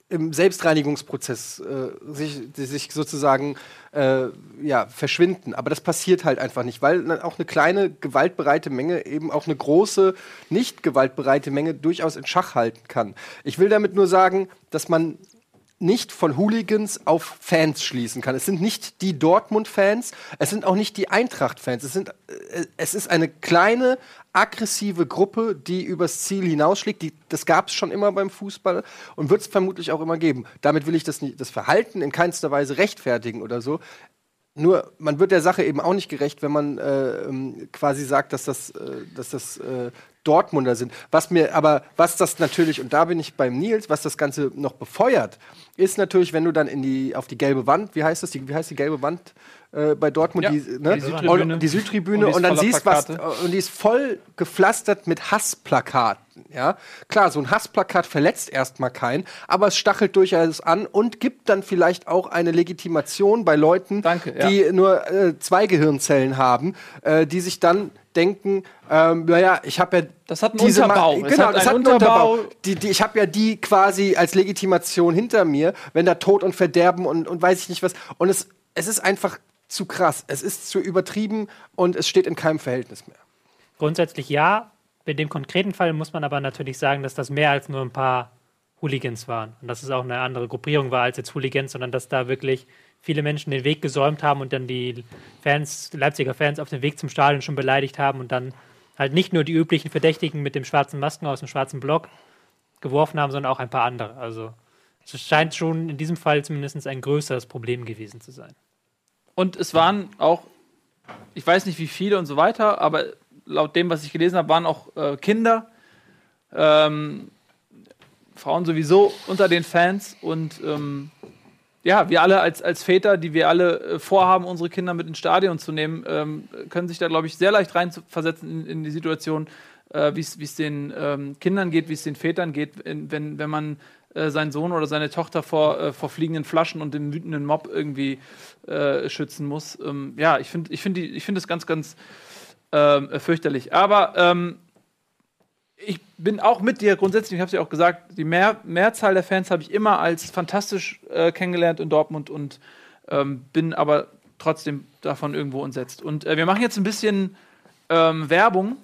im Selbstreinigungsprozess äh, sich, sich sozusagen äh, ja, verschwinden. Aber das passiert halt einfach nicht, weil auch eine kleine gewaltbereite Menge eben auch eine große nicht gewaltbereite Menge durchaus in Schach halten kann. Ich will damit nur sagen, dass man nicht von Hooligans auf Fans schließen kann. Es sind nicht die Dortmund-Fans, es sind auch nicht die Eintracht-Fans. Es, sind, äh, es ist eine kleine, aggressive Gruppe, die übers Ziel hinausschlägt. Die, das gab es schon immer beim Fußball und wird es vermutlich auch immer geben. Damit will ich das, nicht, das Verhalten in keinster Weise rechtfertigen oder so. Nur, man wird der Sache eben auch nicht gerecht, wenn man äh, ähm, quasi sagt, dass das, äh, dass das äh, Dortmunder sind. Was mir aber, was das natürlich, und da bin ich beim Nils, was das Ganze noch befeuert, ist natürlich, wenn du dann in die, auf die gelbe Wand, wie heißt das, die, wie heißt die gelbe Wand äh, bei Dortmund? Ja, die, ne? die Südtribüne. Und, die Südtribüne Und die und, dann siehst was, Plakate. und die ist voll gepflastert mit Hassplakaten. Ja, klar, so ein Hassplakat verletzt erstmal keinen, aber es stachelt durchaus an und gibt dann vielleicht auch eine Legitimation bei Leuten, Danke, ja. die nur äh, zwei Gehirnzellen haben, äh, die sich dann denken, ähm, naja, ich habe ja Das hat einen diese Ma- Unterbau. Es Genau, hat das hat einen Unterbau. Unterbau. Die, die, ich habe ja die quasi als Legitimation hinter mir, wenn da Tod und Verderben und, und weiß ich nicht was. Und es, es ist einfach zu krass. Es ist zu übertrieben und es steht in keinem Verhältnis mehr. Grundsätzlich ja. In dem konkreten Fall muss man aber natürlich sagen, dass das mehr als nur ein paar Hooligans waren. Und dass es auch eine andere Gruppierung war als jetzt Hooligans, sondern dass da wirklich viele Menschen den Weg gesäumt haben und dann die Fans, Leipziger Fans auf dem Weg zum Stadion schon beleidigt haben und dann halt nicht nur die üblichen Verdächtigen mit dem schwarzen Masken aus dem schwarzen Block geworfen haben, sondern auch ein paar andere. Also es scheint schon in diesem Fall zumindest ein größeres Problem gewesen zu sein. Und es waren auch, ich weiß nicht wie viele und so weiter, aber laut dem, was ich gelesen habe, waren auch äh, Kinder, ähm, Frauen sowieso unter den Fans und ähm, ja, wir alle als, als Väter, die wir alle äh, vorhaben, unsere Kinder mit ins Stadion zu nehmen, ähm, können sich da, glaube ich, sehr leicht reinversetzen in, in die Situation, äh, wie es den ähm, Kindern geht, wie es den Vätern geht, in, wenn, wenn man äh, seinen Sohn oder seine Tochter vor, äh, vor fliegenden Flaschen und dem wütenden Mob irgendwie äh, schützen muss. Ähm, ja, ich finde ich find find das ganz, ganz ähm, äh, fürchterlich. Aber ähm, ich bin auch mit dir grundsätzlich, ich habe es ja auch gesagt, die Mehr Mehrzahl der Fans habe ich immer als fantastisch äh, kennengelernt in Dortmund und ähm, bin aber trotzdem davon irgendwo entsetzt. Und äh, wir machen jetzt ein bisschen ähm, Werbung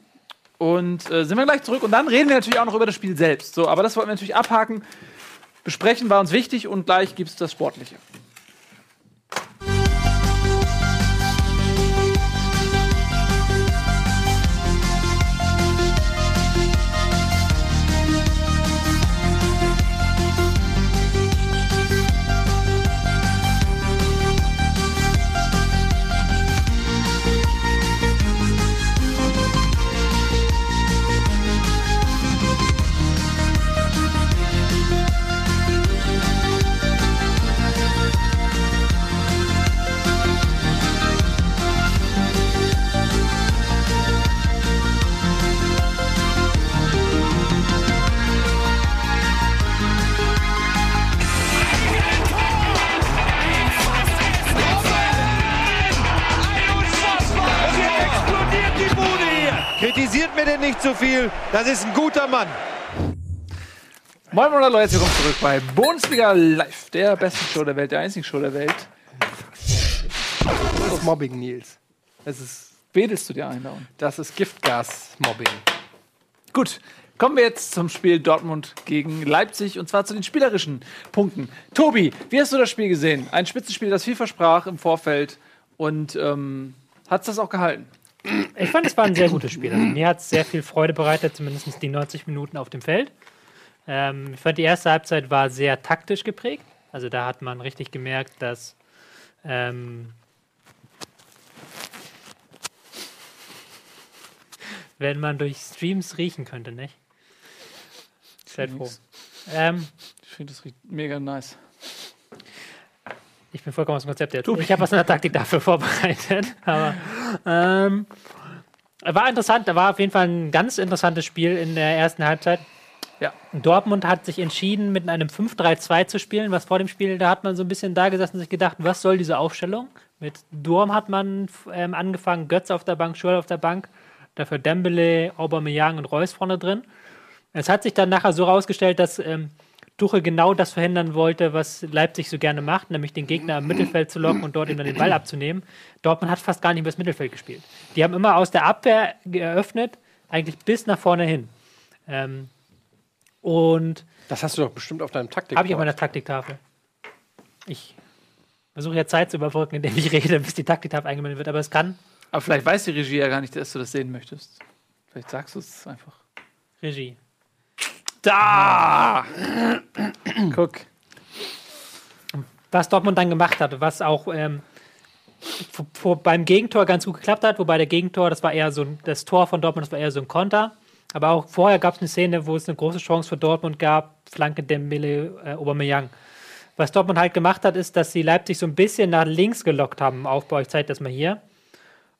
und äh, sind wir gleich zurück und dann reden wir natürlich auch noch über das Spiel selbst. So, aber das wollten wir natürlich abhaken. Besprechen war uns wichtig und gleich gibt es das Sportliche. Mir denn nicht zu viel. Das ist ein guter Mann. Moin Moin Leute, herzlich willkommen zurück bei Bundesliga Live, der besten Show der Welt, der einzigen Show der Welt. Das ist Mobbing, Nils. Das ist, Wedelst du dir ein da unten? das ist Giftgas-Mobbing. Gut, kommen wir jetzt zum Spiel Dortmund gegen Leipzig und zwar zu den spielerischen Punkten. Tobi, wie hast du das Spiel gesehen? Ein Spitzenspiel, das viel versprach im Vorfeld und ähm, hat es das auch gehalten? Ich fand, es war ein sehr gutes Spiel. Also, mir hat es sehr viel Freude bereitet, zumindest die 90 Minuten auf dem Feld. Ähm, ich fand, die erste Halbzeit war sehr taktisch geprägt. Also da hat man richtig gemerkt, dass ähm, wenn man durch Streams riechen könnte, nicht? Seid froh. Ähm, Ich finde das riecht mega nice. Ich bin vollkommen aus dem Konzept jetzt. Ich habe was in der Taktik dafür vorbereitet. Aber ähm, war interessant. Da war auf jeden Fall ein ganz interessantes Spiel in der ersten Halbzeit. Ja. Dortmund hat sich entschieden, mit einem 5-3-2 zu spielen, was vor dem Spiel, da hat man so ein bisschen da gesessen und sich gedacht, was soll diese Aufstellung? Mit Durm hat man ähm, angefangen, Götz auf der Bank, Schürrle auf der Bank, dafür Dembele, Aubameyang und Reus vorne drin. Es hat sich dann nachher so herausgestellt, dass ähm, Tuchel genau das verhindern wollte, was Leipzig so gerne macht, nämlich den Gegner im Mittelfeld zu locken und dort ihm dann den Ball abzunehmen. Dortmund hat fast gar nicht mehr das Mittelfeld gespielt. Die haben immer aus der Abwehr geöffnet, eigentlich bis nach vorne hin. Ähm, und Das hast du doch bestimmt auf deinem Taktik. habe ich auf meiner Taktiktafel. Ich versuche ja Zeit zu überbrücken, indem ich rede, bis die Taktiktafel eingeblendet wird, aber es kann Aber vielleicht weiß die Regie ja gar nicht, dass du das sehen möchtest. Vielleicht sagst du es einfach. Regie. Da! Guck. was Dortmund dann gemacht hat, was auch ähm, vor, vor, beim Gegentor ganz gut geklappt hat, wobei der Gegentor, das war eher so ein, das Tor von Dortmund, das war eher so ein Konter. Aber auch vorher gab es eine Szene, wo es eine große Chance für Dortmund gab, Flanke Dembele, äh, Aubameyang. Was Dortmund halt gemacht hat, ist, dass sie Leipzig so ein bisschen nach links gelockt haben im Aufbau. Ich zeige das mal hier.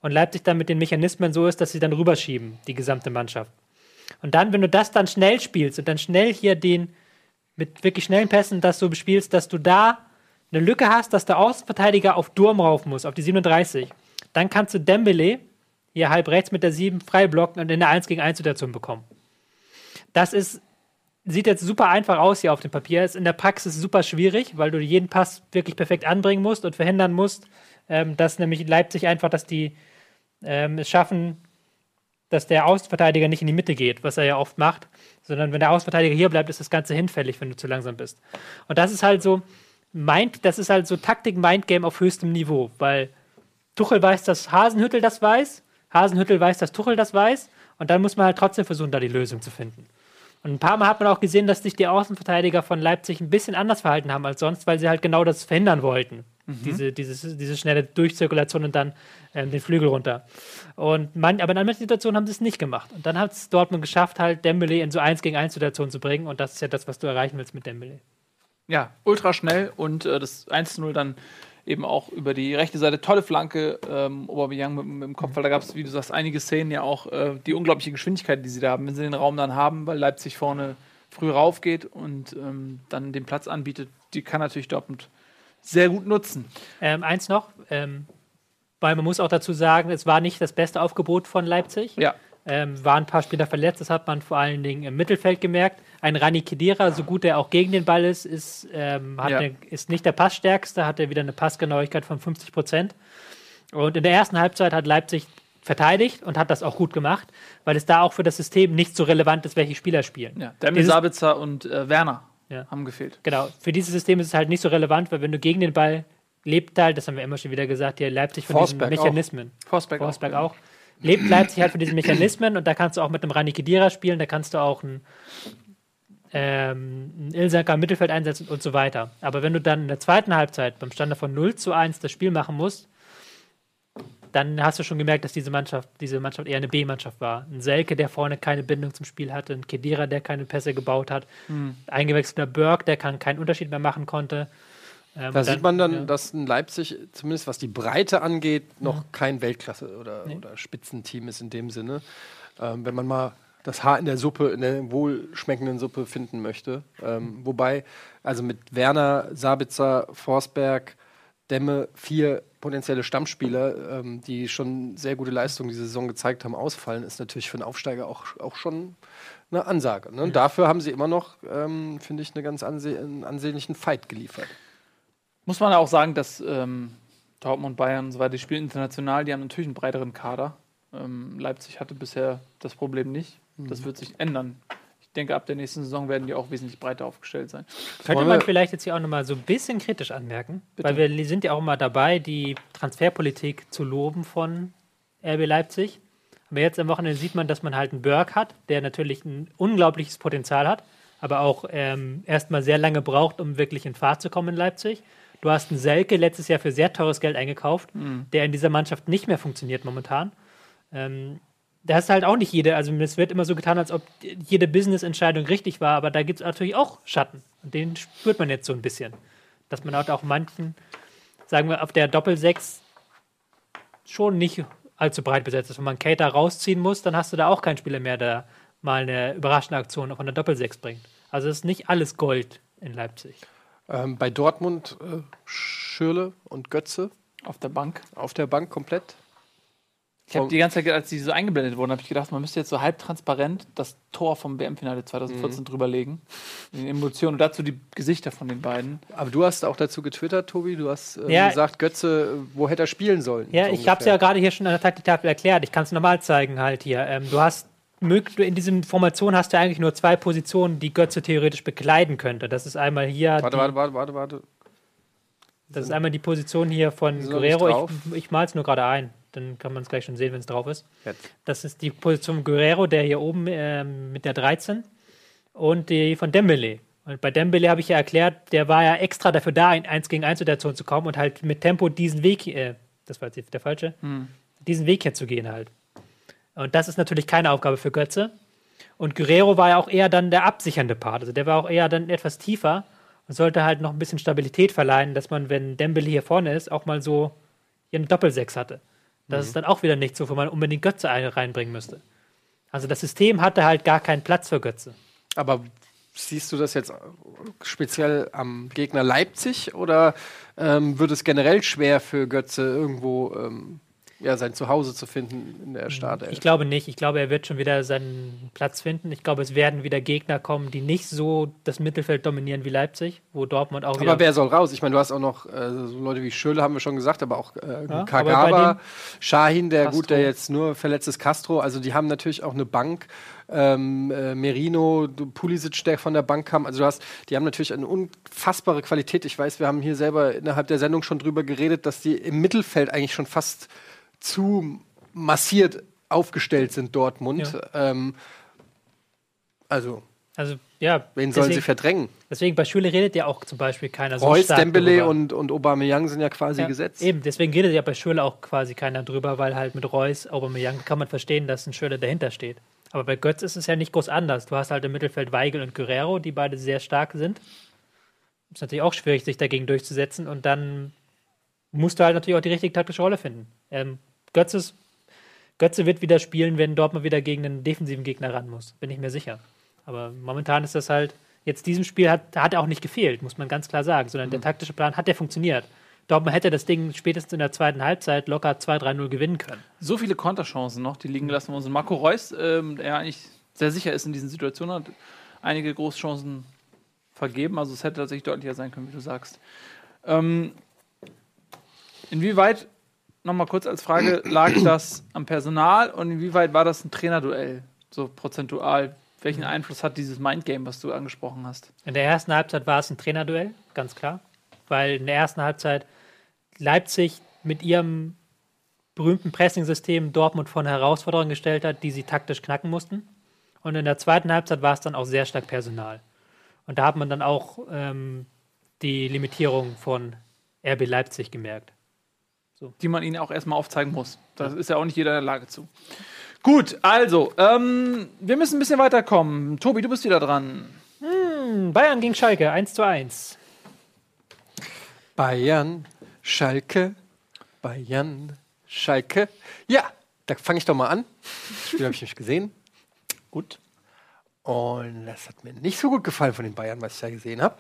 Und Leipzig dann mit den Mechanismen so ist, dass sie dann rüberschieben, die gesamte Mannschaft. Und dann, wenn du das dann schnell spielst und dann schnell hier den mit wirklich schnellen Pässen das so bespielst, dass du da eine Lücke hast, dass der Außenverteidiger auf Durm rauf muss, auf die 37, dann kannst du Dembele hier halb rechts mit der 7 frei blocken und in der 1 gegen 1 Situation bekommen. Das ist, sieht jetzt super einfach aus hier auf dem Papier, ist in der Praxis super schwierig, weil du jeden Pass wirklich perfekt anbringen musst und verhindern musst, ähm, dass nämlich Leipzig einfach, dass die ähm, es schaffen, dass der Außenverteidiger nicht in die Mitte geht, was er ja oft macht, sondern wenn der Außenverteidiger hier bleibt, ist das Ganze hinfällig, wenn du zu langsam bist. Und das ist halt so, Mind, das ist halt so Taktik-Mindgame auf höchstem Niveau, weil Tuchel weiß, dass Hasenhüttel das weiß, Hasenhüttel weiß, dass Tuchel das weiß und dann muss man halt trotzdem versuchen, da die Lösung zu finden. Und ein paar Mal hat man auch gesehen, dass sich die Außenverteidiger von Leipzig ein bisschen anders verhalten haben als sonst, weil sie halt genau das verhindern wollten. Diese, dieses, diese schnelle Durchzirkulation und dann ähm, den Flügel runter. Und man, aber in anderen Situationen haben sie es nicht gemacht. Und dann hat es Dortmund geschafft, halt Dembele in so 1 gegen 1 Situationen zu bringen. Und das ist ja das, was du erreichen willst mit Dembele. Ja, ultra schnell und äh, das 1-0 dann eben auch über die rechte Seite. Tolle Flanke, ähm, Aubameyang mit, mit dem Kopf, weil da gab es, wie du sagst, einige Szenen ja auch, äh, die unglaubliche Geschwindigkeit, die sie da haben, wenn sie den Raum dann haben, weil Leipzig vorne früh raufgeht und ähm, dann den Platz anbietet, die kann natürlich Dortmund sehr gut nutzen. Ähm, eins noch, ähm, weil man muss auch dazu sagen, es war nicht das beste Aufgebot von Leipzig. Ja, Ähm, waren ein paar Spieler verletzt, das hat man vor allen Dingen im Mittelfeld gemerkt. Ein Rani Kedira, so gut er auch gegen den Ball ist, ist, ähm, Ja. eine, ist nicht der Passstärkste, hat er wieder eine Passgenauigkeit von 50 Prozent. Und in der ersten Halbzeit hat Leipzig verteidigt und hat das auch gut gemacht, weil es da auch für das System nicht so relevant ist, welche Spieler spielen. ja. Demir Dieses- Sabitzer und äh, Werner Ja. haben gefehlt. Genau, für dieses System ist es halt nicht so relevant, weil wenn du gegen den Ball lebt halt, das haben wir immer schon wieder gesagt, hier Leipzig von Forsberg diesen auch. Mechanismen. Forsberg, Forsberg auch. auch. Lebt Leipzig halt von diesen Mechanismen und da kannst du auch mit einem Rani Kedira spielen, da kannst du auch einen, ähm, einen Ilsanker im Mittelfeld einsetzen und so weiter. Aber wenn du dann in der zweiten Halbzeit beim Stand von 0 zu 1 das Spiel machen musst, dann hast du schon gemerkt, dass diese Mannschaft, diese Mannschaft eher eine B-Mannschaft war. Ein Selke, der vorne keine Bindung zum Spiel hatte, ein Kedira, der keine Pässe gebaut hat, Hm. eingewechselter Burke, der kann keinen Unterschied mehr machen konnte. Ähm, Da sieht man dann, ja. dass in Leipzig, zumindest was die Breite angeht, noch kein Weltklasse- oder, Nee. oder Spitzenteam ist in dem Sinne. Ähm, wenn man mal das Haar in der Suppe, in der wohlschmeckenden Suppe finden möchte. Ähm, wobei, also mit Werner, Sabitzer, Forsberg, Demme, vier potenzielle Stammspieler, ähm, die schon sehr gute Leistungen diese Saison gezeigt haben, ausfallen, ist natürlich für einen Aufsteiger auch, auch schon eine Ansage. Ne? Und dafür haben sie immer noch, ähm, finde ich, eine ganz anse einen ansehnlichen Fight geliefert. Muss man auch sagen, dass ähm, Dortmund, Bayern und so weiter, die spielen international, die haben natürlich einen breiteren Kader. Ähm, Leipzig hatte bisher das Problem nicht. Das wird sich ändern. Ich denke, ab der nächsten Saison werden die auch wesentlich breiter aufgestellt sein. Könnte man vielleicht jetzt hier auch nochmal so ein bisschen kritisch anmerken, Bitte. weil wir sind ja auch immer dabei, die Transferpolitik zu loben von RB Leipzig. Aber jetzt am Wochenende sieht man, dass man halt einen Burke hat, der natürlich ein unglaubliches Potenzial hat, aber auch ähm, erstmal sehr lange braucht, um wirklich in Fahrt zu kommen in Leipzig. Du hast einen Selke letztes Jahr für sehr teures Geld eingekauft, der in dieser Mannschaft nicht mehr funktioniert momentan. Ähm, da ist halt auch nicht jede, also es wird immer so getan, als ob jede Business-Entscheidung richtig war, aber da gibt es natürlich auch Schatten. Und den spürt man jetzt so ein bisschen. Dass man halt auch manchen, sagen wir, auf der Doppel-6 schon nicht allzu breit besetzt ist. Wenn man Cater rausziehen muss, dann hast du da auch keinen Spieler mehr, der mal eine überraschende Aktion von der Doppel-6 bringt. Also es ist nicht alles Gold in Leipzig. Ähm, bei Dortmund äh, Schürle und Götze Auf der Bank. auf der Bank komplett. Ich habe die ganze Zeit, als die so eingeblendet wurden, habe ich gedacht, man müsste jetzt so halbtransparent das Tor vom WM-Finale 2014 Mhm. drüberlegen. In Emotionen und dazu die Gesichter von den beiden. Aber du hast auch dazu getwittert, Tobi. Du hast ähm, Ja. gesagt, Götze, wo hätte er spielen sollen? Ja, so ich habe es ja gerade hier schon an der Taktiktafel erklärt. Ich kann es nochmal zeigen halt hier. Ähm, du hast in diesem Formation hast du eigentlich nur zwei Positionen, die Götze theoretisch bekleiden könnte. Das ist einmal hier, Warte, die, warte, warte, warte, warte. das ist einmal die Position hier von Guerrero. Ich, ich mal es nur gerade ein, dann kann man es gleich schon sehen, wenn es drauf ist. Jetzt. Das ist die Position Guerrero, der hier oben ähm, mit der 13 und die von Dembele. Und bei Dembele habe ich ja erklärt, der war ja extra dafür da, in 1 gegen 1 Situation zu kommen und halt mit Tempo diesen Weg, äh, das war jetzt der falsche, diesen Weg hier zu gehen halt. Und das ist natürlich keine Aufgabe für Götze. Und Guerrero war ja auch eher dann der absichernde Part. Also der war auch eher dann etwas tiefer und sollte halt noch ein bisschen Stabilität verleihen, dass man, wenn Dembele hier vorne ist, auch mal so hier eine Doppelsechs hatte. Das ist dann auch wieder nicht so, wo man unbedingt Götze ein- reinbringen müsste. Also das System hatte halt gar keinen Platz für Götze. Aber siehst du das jetzt speziell am Gegner Leipzig oder ähm, wird es generell schwer für Götze irgendwo ähm, ja, sein Zuhause zu finden in der Startelf? Ich glaube nicht. Ich glaube, er wird schon wieder seinen Platz finden. Ich glaube, es werden wieder Gegner kommen, die nicht so das Mittelfeld dominieren wie Leipzig, wo Dortmund auch aber wer soll raus? Ich meine, du hast auch noch äh, so Leute wie Schöle, haben wir schon gesagt, aber auch äh, Ja, Kagawa, Shahin, der Castro. gut, der jetzt nur verletzt ist, Castro. Also die haben natürlich auch eine Bank. Ähm, äh, Merino, Pulisic, der von der Bank kam. Also du hast, die haben natürlich eine unfassbare Qualität. Ich weiß, wir haben hier selber innerhalb der Sendung schon drüber geredet, dass die im Mittelfeld eigentlich schon fast zu massiert aufgestellt sind, Dortmund. Ähm, also, also, ja. wen sollen sie verdrängen? deswegen bei Schule redet ja auch zum Beispiel keiner so Reus, stark Dembele drüber. und, und Aubameyang sind ja quasi Ja, gesetzt. Eben, deswegen redet ja bei Schürle auch quasi keiner drüber, weil halt mit Reus, Aubameyang kann man verstehen, dass ein Schürle dahinter steht. Aber bei Götz ist es ja nicht groß anders. Du hast halt im Mittelfeld Weigel und Guerrero, die beide sehr stark sind. Ist natürlich auch schwierig, sich dagegen durchzusetzen und dann musst du halt natürlich auch die richtige taktische Rolle finden. Ähm, Götz ist, Götze wird wieder spielen, wenn Dortmund wieder gegen einen defensiven Gegner ran muss. Bin ich mir sicher. Aber momentan ist das halt, jetzt diesem Spiel hat, hat er auch nicht gefehlt, muss man ganz klar sagen, sondern der taktische Plan hat ja funktioniert. Dortmund hätte das Ding spätestens in der zweiten Halbzeit locker 2-3-0 gewinnen können. So viele Konterchancen noch, die liegen gelassen worden sind. Marco Reus, ähm, der eigentlich sehr sicher ist in diesen Situationen, hat einige Großchancen vergeben. Also es hätte tatsächlich deutlicher sein können, wie du sagst. Ähm, inwieweit, nochmal kurz als Frage, lag das am Personal und inwieweit war das ein Trainerduell, so prozentual? Welchen Einfluss hat dieses Mindgame, was du angesprochen hast? In der ersten Halbzeit war es ein Trainerduell, ganz klar. Weil in der ersten Halbzeit Leipzig mit ihrem berühmten Pressing-System Dortmund vor eine Herausforderung gestellt hat, die sie taktisch knacken mussten. Und in der zweiten Halbzeit war es dann auch sehr stark Personal. Und da hat man dann auch ähm, die Limitierung von RB Leipzig gemerkt. Die man ihnen auch erstmal aufzeigen muss. Das ist ja auch nicht jeder in der Lage zu. Gut, also, ähm, wir müssen ein bisschen weiterkommen. Tobi, du bist wieder dran. Bayern gegen Schalke, 1 zu 1. Bayern, Schalke, Bayern, Schalke. Ja, da fange ich doch mal an. Das Spiel habe ich nicht gesehen. Gut. Und das hat mir nicht so gut gefallen von den Bayern, was ich da gesehen habe.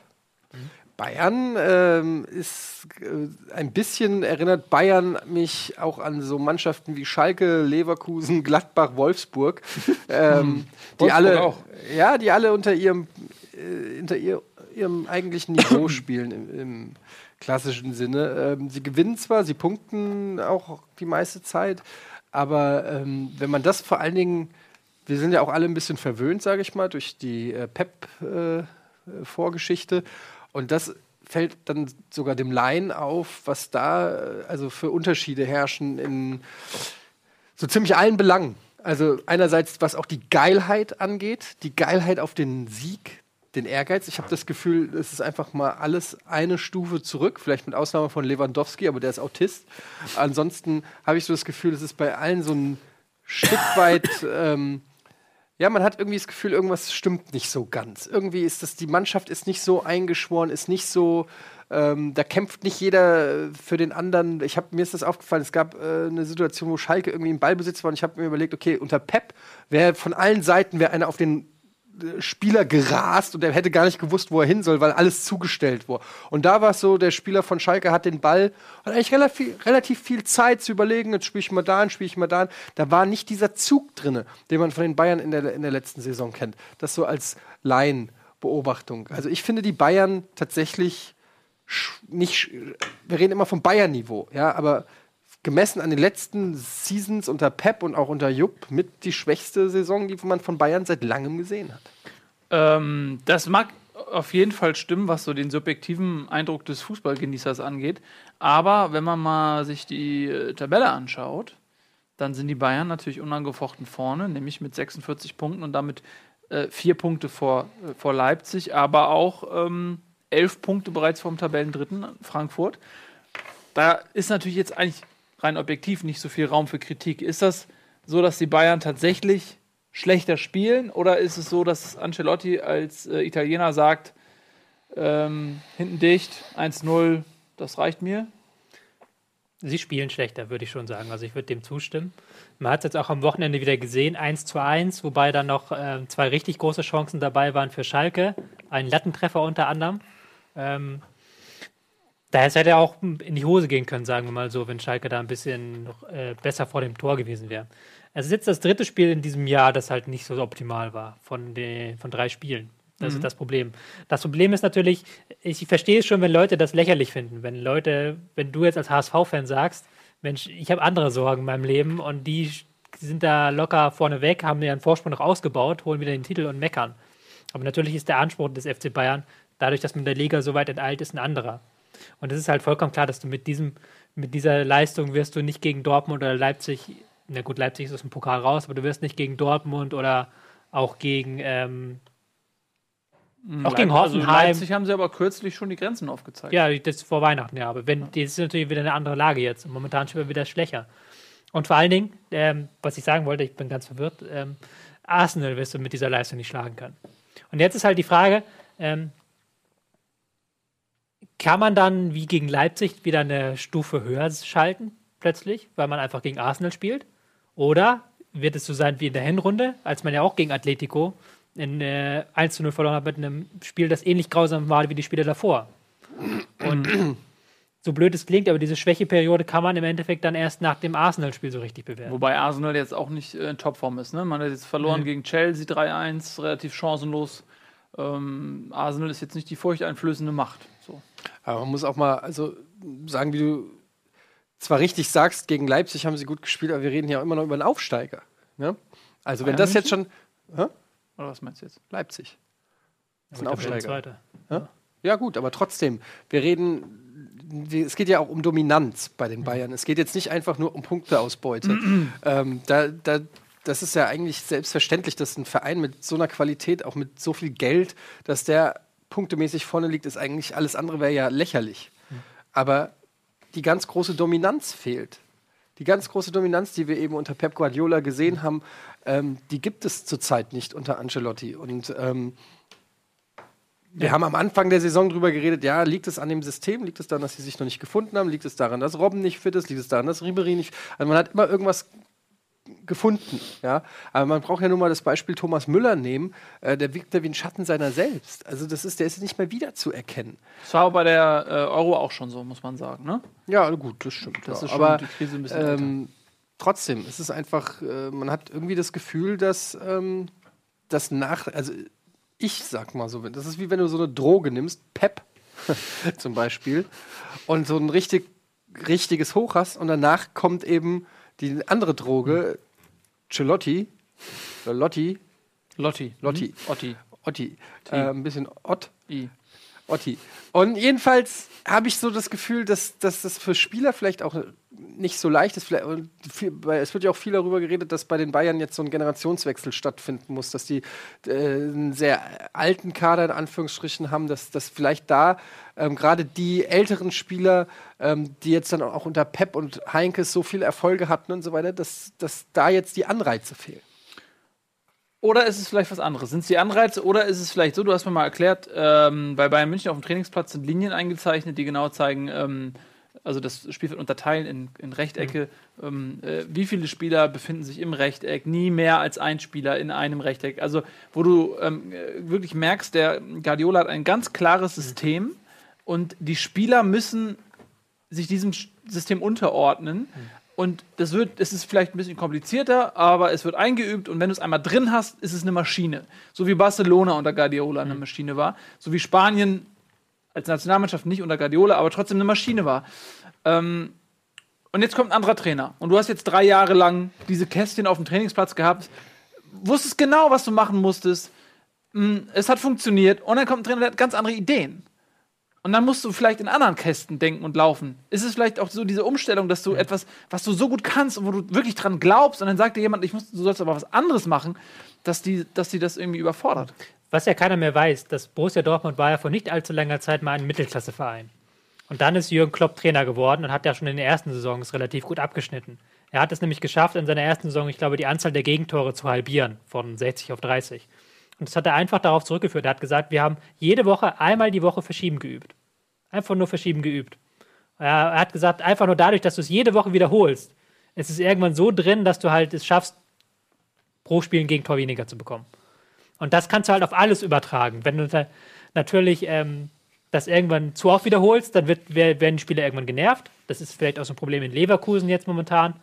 Bayern ähm, ist äh, ein bisschen erinnert Bayern mich auch an so Mannschaften wie Schalke, Leverkusen, Gladbach, Wolfsburg, ähm, die Wolfsburg alle auch. ja, die alle unter ihrem äh, unter ihr, ihrem eigentlichen Niveau spielen im, im klassischen Sinne. Ähm, sie gewinnen zwar, sie punkten auch die meiste Zeit, aber ähm, wenn man das vor allen Dingen, wir sind ja auch alle ein bisschen verwöhnt, sage ich mal, durch die äh, Pep-Vorgeschichte. Und das fällt dann sogar dem Laien auf, was da äh, also für Unterschiede herrschen in so ziemlich allen Belangen. Also einerseits, was auch die Geilheit angeht, die Geilheit auf den Sieg, den Ehrgeiz. Ich habe das Gefühl, es ist einfach mal alles eine Stufe zurück, vielleicht mit Ausnahme von Lewandowski, aber der ist Autist. Ansonsten habe ich so das Gefühl, es ist bei allen so ein Stück weit, ähm, ja, man hat irgendwie das Gefühl, irgendwas stimmt nicht so ganz. Irgendwie ist das, die Mannschaft ist nicht so eingeschworen, ist nicht so, ähm, da kämpft nicht jeder für den anderen. Ich hab, mir ist das aufgefallen, es gab äh, eine Situation, wo Schalke irgendwie im Ballbesitz war und ich habe mir überlegt, okay, unter Pep wäre von allen Seiten wäre einer auf den äh, Spieler gerast und er hätte gar nicht gewusst, wo er hin soll, weil alles zugestellt wurde. Und da war es so, der Spieler von Schalke hat den Ball, hat eigentlich relativ, relativ viel Zeit zu überlegen, jetzt spiele ich mal da, spiele ich mal da. Da war nicht dieser Zug drin, den man von den Bayern in der, in der letzten Saison kennt. Das so als Laienbeobachtung. Also ich finde die Bayern tatsächlich nicht, wir reden immer vom Bayern-Niveau, ja, aber gemessen an den letzten Seasons unter Pep und auch unter Jupp mit die schwächste Saison, die man von Bayern seit langem gesehen hat. Ähm, das mag auf jeden Fall stimmen, was so den subjektiven Eindruck des Fußballgenießers angeht. Aber wenn man mal sich die äh, Tabelle anschaut, dann sind die Bayern natürlich unangefochten vorne, nämlich mit 46 Punkten und damit äh, vier Punkte vor, äh, vor Leipzig, aber auch ähm, elf Punkte bereits vom Tabellendritten Frankfurt. Da ist natürlich jetzt eigentlich rein objektiv nicht so viel Raum für Kritik. Ist das so, dass die Bayern tatsächlich schlechter spielen oder ist es so, dass Ancelotti als äh, Italiener sagt, ähm, hinten dicht, 1-0, das reicht mir? Sie spielen schlechter, würde ich schon sagen. Also ich würde dem zustimmen. Man hat es jetzt auch am Wochenende wieder gesehen, 1 zu 1, wobei dann noch äh, zwei richtig große Chancen dabei waren für Schalke. Ein Lattentreffer unter anderem. Ähm, Daher hätte er auch in die Hose gehen können, sagen wir mal so, wenn Schalke da ein bisschen noch, äh, besser vor dem Tor gewesen wäre. Es ist jetzt das dritte Spiel in diesem Jahr, das halt nicht so optimal war von, den, von drei Spielen. Das mhm. ist das Problem. Das Problem ist natürlich, ich verstehe es schon, wenn Leute das lächerlich finden. Wenn Leute, wenn du jetzt als HSV-Fan sagst, Mensch, ich habe andere Sorgen in meinem Leben und die sind da locker vorne weg, haben ihren Vorsprung noch ausgebaut, holen wieder den Titel und meckern. Aber natürlich ist der Anspruch des FC Bayern, dadurch, dass man in der Liga so weit enteilt ist, ein anderer. Und es ist halt vollkommen klar, dass du mit diesem, mit dieser Leistung wirst du nicht gegen Dortmund oder Leipzig, na gut, Leipzig ist aus dem Pokal raus, aber du wirst nicht gegen Dortmund oder auch gegen ähm, auch Leip gegen also Hoffenheim. Also Leipzig haben sie aber kürzlich schon die Grenzen aufgezeigt. Ja, das vor Weihnachten, ja. Aber wenn, das ist natürlich wieder eine andere Lage jetzt. Momentan wir wieder schwächer. Und vor allen Dingen, ähm, was ich sagen wollte, ich bin ganz verwirrt, ähm, Arsenal wirst du mit dieser Leistung nicht schlagen können. Und jetzt ist halt die Frage, ähm, kann man dann wie gegen Leipzig wieder eine Stufe höher schalten, plötzlich, weil man einfach gegen Arsenal spielt? Oder wird es so sein wie in der Hinrunde, als man ja auch gegen Atletico in äh, 1 zu 0 verloren hat mit einem Spiel, das ähnlich grausam war wie die Spiele davor? Und so blöd es klingt, aber diese Schwächeperiode kann man im Endeffekt dann erst nach dem Arsenal-Spiel so richtig bewerten. Wobei Arsenal jetzt auch nicht äh, in Topform ist. Ne? Man hat jetzt verloren mhm. gegen Chelsea 3-1, relativ chancenlos. Ähm, Arsenal ist jetzt nicht die furchteinflößende Macht. So. Aber man muss auch mal also sagen, wie du zwar richtig sagst, gegen Leipzig haben sie gut gespielt, aber wir reden ja immer noch über einen Aufsteiger. Ne? Also Bayern wenn das jetzt schon. Hä? Oder was meinst du jetzt? Leipzig. Das ist ein Aufsteiger. Ja? ja, gut, aber trotzdem, wir reden. Es geht ja auch um Dominanz bei den Bayern. Es geht jetzt nicht einfach nur um Punkteausbeute. ähm, da, da, das ist ja eigentlich selbstverständlich, dass ein Verein mit so einer Qualität, auch mit so viel Geld, dass der punktemäßig vorne liegt, ist eigentlich alles andere wäre ja lächerlich. Mhm. Aber die ganz große Dominanz fehlt. Die ganz große Dominanz, die wir eben unter Pep Guardiola gesehen haben, ähm, die gibt es zurzeit nicht unter Ancelotti. Und ähm, wir haben am Anfang der Saison darüber geredet, ja, liegt es an dem System, liegt es daran, dass sie sich noch nicht gefunden haben, liegt es daran, dass Robben nicht fit ist, liegt es daran, dass Ribery nicht. Also man hat immer irgendwas gefunden. Ja? Aber man braucht ja nur mal das Beispiel Thomas Müller nehmen. Äh, der wirkt ja wie ein Schatten seiner selbst. Also das ist, der ist nicht mehr wiederzuerkennen. Das war bei der äh, Euro auch schon so, muss man sagen. Ne? Ja, gut, das stimmt. Das ja. ist schon Aber, die Krise ein bisschen ähm, trotzdem, es ist einfach, äh, man hat irgendwie das Gefühl, dass ähm, das nach, also ich sag mal so, das ist wie wenn du so eine Droge nimmst, Pep zum Beispiel, und so ein richtig, richtiges Hoch hast und danach kommt eben die andere Droge, Celotti, Lotti, Lotti, Lotti, hm? Otti, Otti, äh, ein bisschen Ott, I. Otti. Und jedenfalls habe ich so das Gefühl, dass, dass das für Spieler vielleicht auch nicht so leicht ist. Es wird ja auch viel darüber geredet, dass bei den Bayern jetzt so ein Generationswechsel stattfinden muss, dass die äh, einen sehr alten Kader in Anführungsstrichen haben, dass, dass vielleicht da ähm, gerade die älteren Spieler, ähm, die jetzt dann auch unter Pep und Heinkes so viele Erfolge hatten und so weiter, dass, dass da jetzt die Anreize fehlen. Oder ist es vielleicht was anderes? Sind es die Anreize oder ist es vielleicht so, du hast mir mal erklärt, ähm, bei Bayern München auf dem Trainingsplatz sind Linien eingezeichnet, die genau zeigen, ähm, Also das Spielfeld unterteilen in, in Rechtecke. Ähm, äh, wie viele Spieler befinden sich im Rechteck? Nie mehr als ein Spieler in einem Rechteck. Also wo du ähm, äh, wirklich merkst, der Guardiola hat ein ganz klares System und die Spieler müssen sich diesem System unterordnen. Und das wird, es ist vielleicht ein bisschen komplizierter, aber es wird eingeübt und wenn du es einmal drin hast, ist es eine Maschine. So wie Barcelona unter Guardiola eine Maschine war, so wie Spanien als Nationalmannschaft nicht unter Guardiola, aber trotzdem eine Maschine war. Ähm, und jetzt kommt ein anderer Trainer. Und du hast jetzt drei Jahre lang diese Kästchen auf dem Trainingsplatz gehabt, wusstest genau, was du machen musstest. Mm, Es hat funktioniert. Und dann kommt ein Trainer, der hat ganz andere Ideen. Und dann musst du vielleicht in anderen Kästen denken und laufen. Ist es vielleicht auch so diese Umstellung, dass du etwas, was du so gut kannst und wo du wirklich dran glaubst, und dann sagt dir jemand, ich muss, du sollst aber was anderes machen, dass die, dass die das irgendwie überfordert. Was ja keiner mehr weiß, dass Borussia Dortmund war ja vor nicht allzu langer Zeit mal ein Mittelklasseverein. Und dann ist Jürgen Klopp Trainer geworden und hat ja schon in den ersten Saisons relativ gut abgeschnitten. Er hat es nämlich geschafft, in seiner ersten Saison, ich glaube, die Anzahl der Gegentore zu halbieren, von 60 auf 30. Und das hat er einfach darauf zurückgeführt. Er hat gesagt, wir haben jede Woche einmal die Woche verschieben geübt. Einfach nur verschieben geübt. Er, hat gesagt, einfach nur dadurch, dass du es jede Woche wiederholst, ist es irgendwann so drin, dass du halt es schaffst, pro Spiel ein Gegentor weniger zu bekommen. Und das kannst du halt auf alles übertragen. Wenn du da natürlich ähm, das irgendwann zu oft wiederholst, dann wird, wer- werden die Spieler irgendwann genervt. Das ist vielleicht auch so ein Problem in Leverkusen jetzt momentan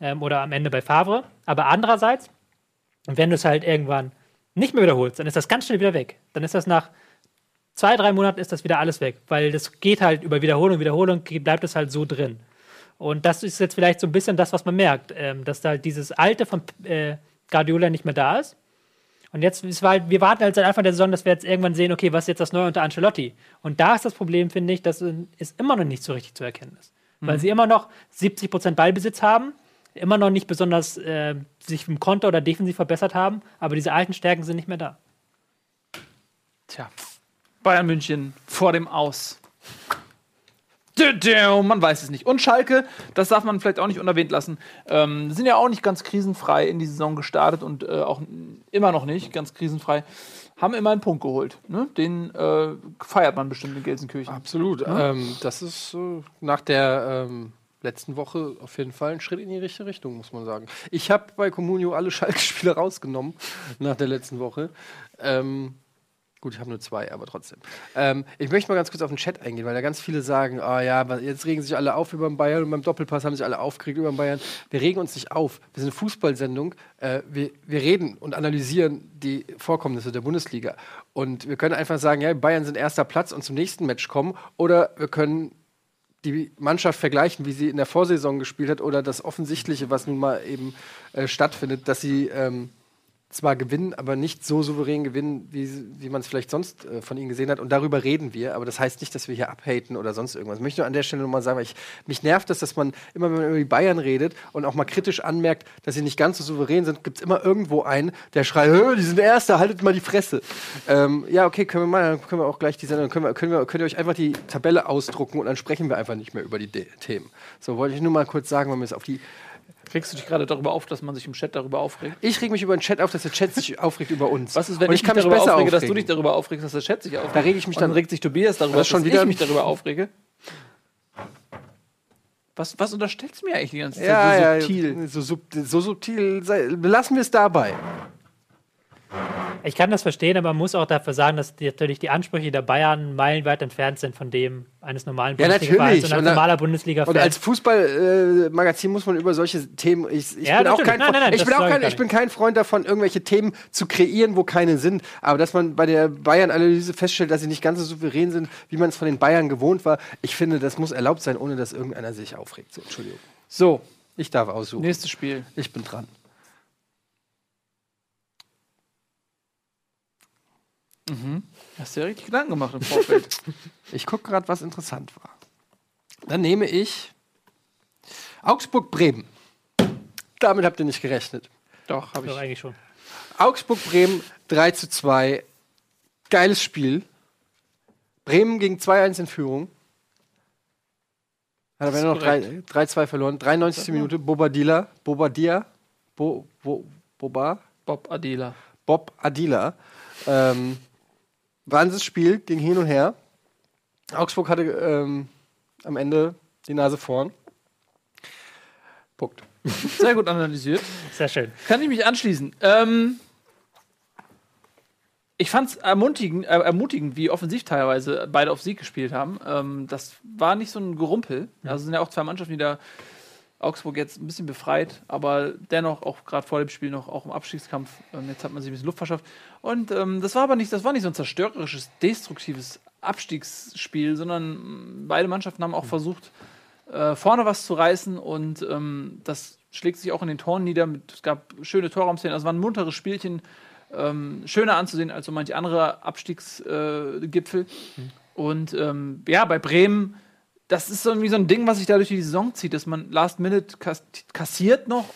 ähm, oder am Ende bei Favre. Aber andererseits, wenn du es halt irgendwann nicht mehr wiederholst, dann ist das ganz schnell wieder weg. Dann ist das nach zwei, drei Monaten ist das wieder alles weg, weil das geht halt über Wiederholung, Wiederholung bleibt es halt so drin. Und das ist jetzt vielleicht so ein bisschen das, was man merkt, ähm, dass da halt dieses Alte von äh, Guardiola nicht mehr da ist. Und jetzt ist halt, wir warten halt seit Anfang der Saison, dass wir jetzt irgendwann sehen, okay, was ist jetzt das Neue unter Ancelotti? Und da ist das Problem, finde ich, dass es immer noch nicht so richtig zu erkennen ist. Weil sie immer noch 70% Ballbesitz haben, immer noch nicht besonders äh, sich im Konter oder defensiv verbessert haben, aber diese alten Stärken sind nicht mehr da. Tja, Bayern München vor dem Aus. Man weiß es nicht. Und Schalke, das darf man vielleicht auch nicht unerwähnt lassen, ähm, sind ja auch nicht ganz krisenfrei in die Saison gestartet und äh, auch immer noch nicht ganz krisenfrei. Haben immer einen Punkt geholt. Ne? Den äh, feiert man bestimmt in Gelsenkirchen. Absolut. Ähm, das ist äh, nach der ähm, letzten Woche auf jeden Fall ein Schritt in die richtige Richtung, muss man sagen. Ich habe bei Comunio alle Schalke-Spiele rausgenommen nach der letzten Woche. Ähm, gut, ich habe nur zwei, aber trotzdem. Ähm, ich möchte mal ganz kurz auf den Chat eingehen, weil da ganz viele sagen, ah ja, aber jetzt regen sich alle auf über den Bayern und beim Doppelpass haben sich alle aufgeregt über den Bayern. Wir regen uns nicht auf. Wir sind eine Fußballsendung. Äh, wir, wir reden und analysieren die Vorkommnisse der Bundesliga. Und wir können einfach sagen, ja, Bayern sind erster Platz und zum nächsten Match kommen. Oder wir können die Mannschaft vergleichen, wie sie in der Vorsaison gespielt hat, oder das Offensichtliche, was nun mal eben äh, stattfindet, dass sie ähm, zwar gewinnen, aber nicht so souverän gewinnen, wie, wie man es vielleicht sonst äh, von ihnen gesehen hat. Und darüber reden wir. Aber das heißt nicht, dass wir hier abhaten oder sonst irgendwas. Ich möchte nur an der Stelle nochmal sagen, weil ich, mich nervt das, dass man immer, wenn man über die Bayern redet und auch mal kritisch anmerkt, dass sie nicht ganz so souverän sind, gibt es immer irgendwo einen, der schreit, "Hö, die sind Erster, haltet mal die Fresse. Ähm, ja, okay, können wir mal, dann können wir auch gleich die Sendung, können wir, können wir, könnt ihr euch einfach die Tabelle ausdrucken und dann sprechen wir einfach nicht mehr über die De Themen. So, wollte ich nur mal kurz sagen, weil mir es auf die Regst du dich gerade darüber auf, dass man sich im Chat darüber aufregt? ich reg mich über den Chat auf, dass der Chat sich aufregt über uns. Was ist, wenn Und ich, mich darüber aufrege, dass du dich aufregen. darüber aufregst, dass der Chat sich aufregt? Da reg ich mich dann dann- regt sich Tobias darüber, Das dass schon ich wieder- mich darüber aufrege. Was, was unterstellst du mir eigentlich die ganze Zeit Ja, so ja, subtil? So, sub, so subtil. Sei, belassen wir es dabei. Ich kann das verstehen, aber man muss auch dafür sagen, dass die, natürlich die Ansprüche der Bayern meilenweit entfernt sind von dem eines normalen Ja, natürlich. und als Und normaler Bundesliga-Fan. Und als Fußballmagazin muss man über solche Themen. Ich, ich Ja, bin auch natürlich. kein, Nein, nein, nein, ich bin auch kein, ich bin kein Freund davon, irgendwelche Themen zu kreieren, wo keine sind. Aber dass man bei der Bayern-Analyse feststellt, dass sie nicht ganz so souverän sind, wie man es von den Bayern gewohnt war, ich finde, das muss erlaubt sein, ohne dass irgendeiner sich aufregt. So, Entschuldigung. So, ich darf aussuchen. Nächstes Spiel. Ich bin dran. Hast du ja richtig Gedanken gemacht im Vorfeld. Ich gucke gerade, was interessant war. Dann nehme ich Augsburg-Bremen. Damit habt ihr nicht gerechnet. Doch, habe Doch, ich. eigentlich schon. Augsburg-Bremen 3 zu 2. Geiles Spiel. Bremen gegen 2-1 in Führung. Hat aber noch korrekt. 3-2 verloren. 93. Minute. Bobadilla. Bobadilla. Bo, Bo, Boba. Bob Adela. Bob Adila. Ähm, Wahnsinnsspiel, ging hin und her. Augsburg hatte ähm, am Ende die Nase vorn. Punkt. Sehr gut analysiert. Sehr schön. Kann ich mich anschließen. Ähm, ich fand es ermutigend, äh, ermutigend, wie offensiv teilweise beide auf Sieg gespielt haben. Ähm, das war nicht so ein Gerumpel. Also sind ja auch zwei Mannschaften, die da Augsburg jetzt ein bisschen befreit, aber dennoch auch gerade vor dem Spiel noch auch im Abstiegskampf. Ähm, jetzt hat man sich ein bisschen Luft verschafft. Und ähm, das war aber nicht, das war nicht so ein zerstörerisches, destruktives Abstiegsspiel, sondern mm, beide Mannschaften haben auch versucht, äh, vorne was zu reißen und ähm, das schlägt sich auch in den Toren nieder. Mit, es gab schöne Torraumszenen, also es war ein munteres Spielchen, ähm, schöner anzusehen als so manche andere Abstiegsgipfel. Äh, Gipfel. Und ähm, ja, bei Bremen, das ist so irgendwie so ein Ding, was sich da durch die Saison zieht, dass man Last Minute kass kassiert noch.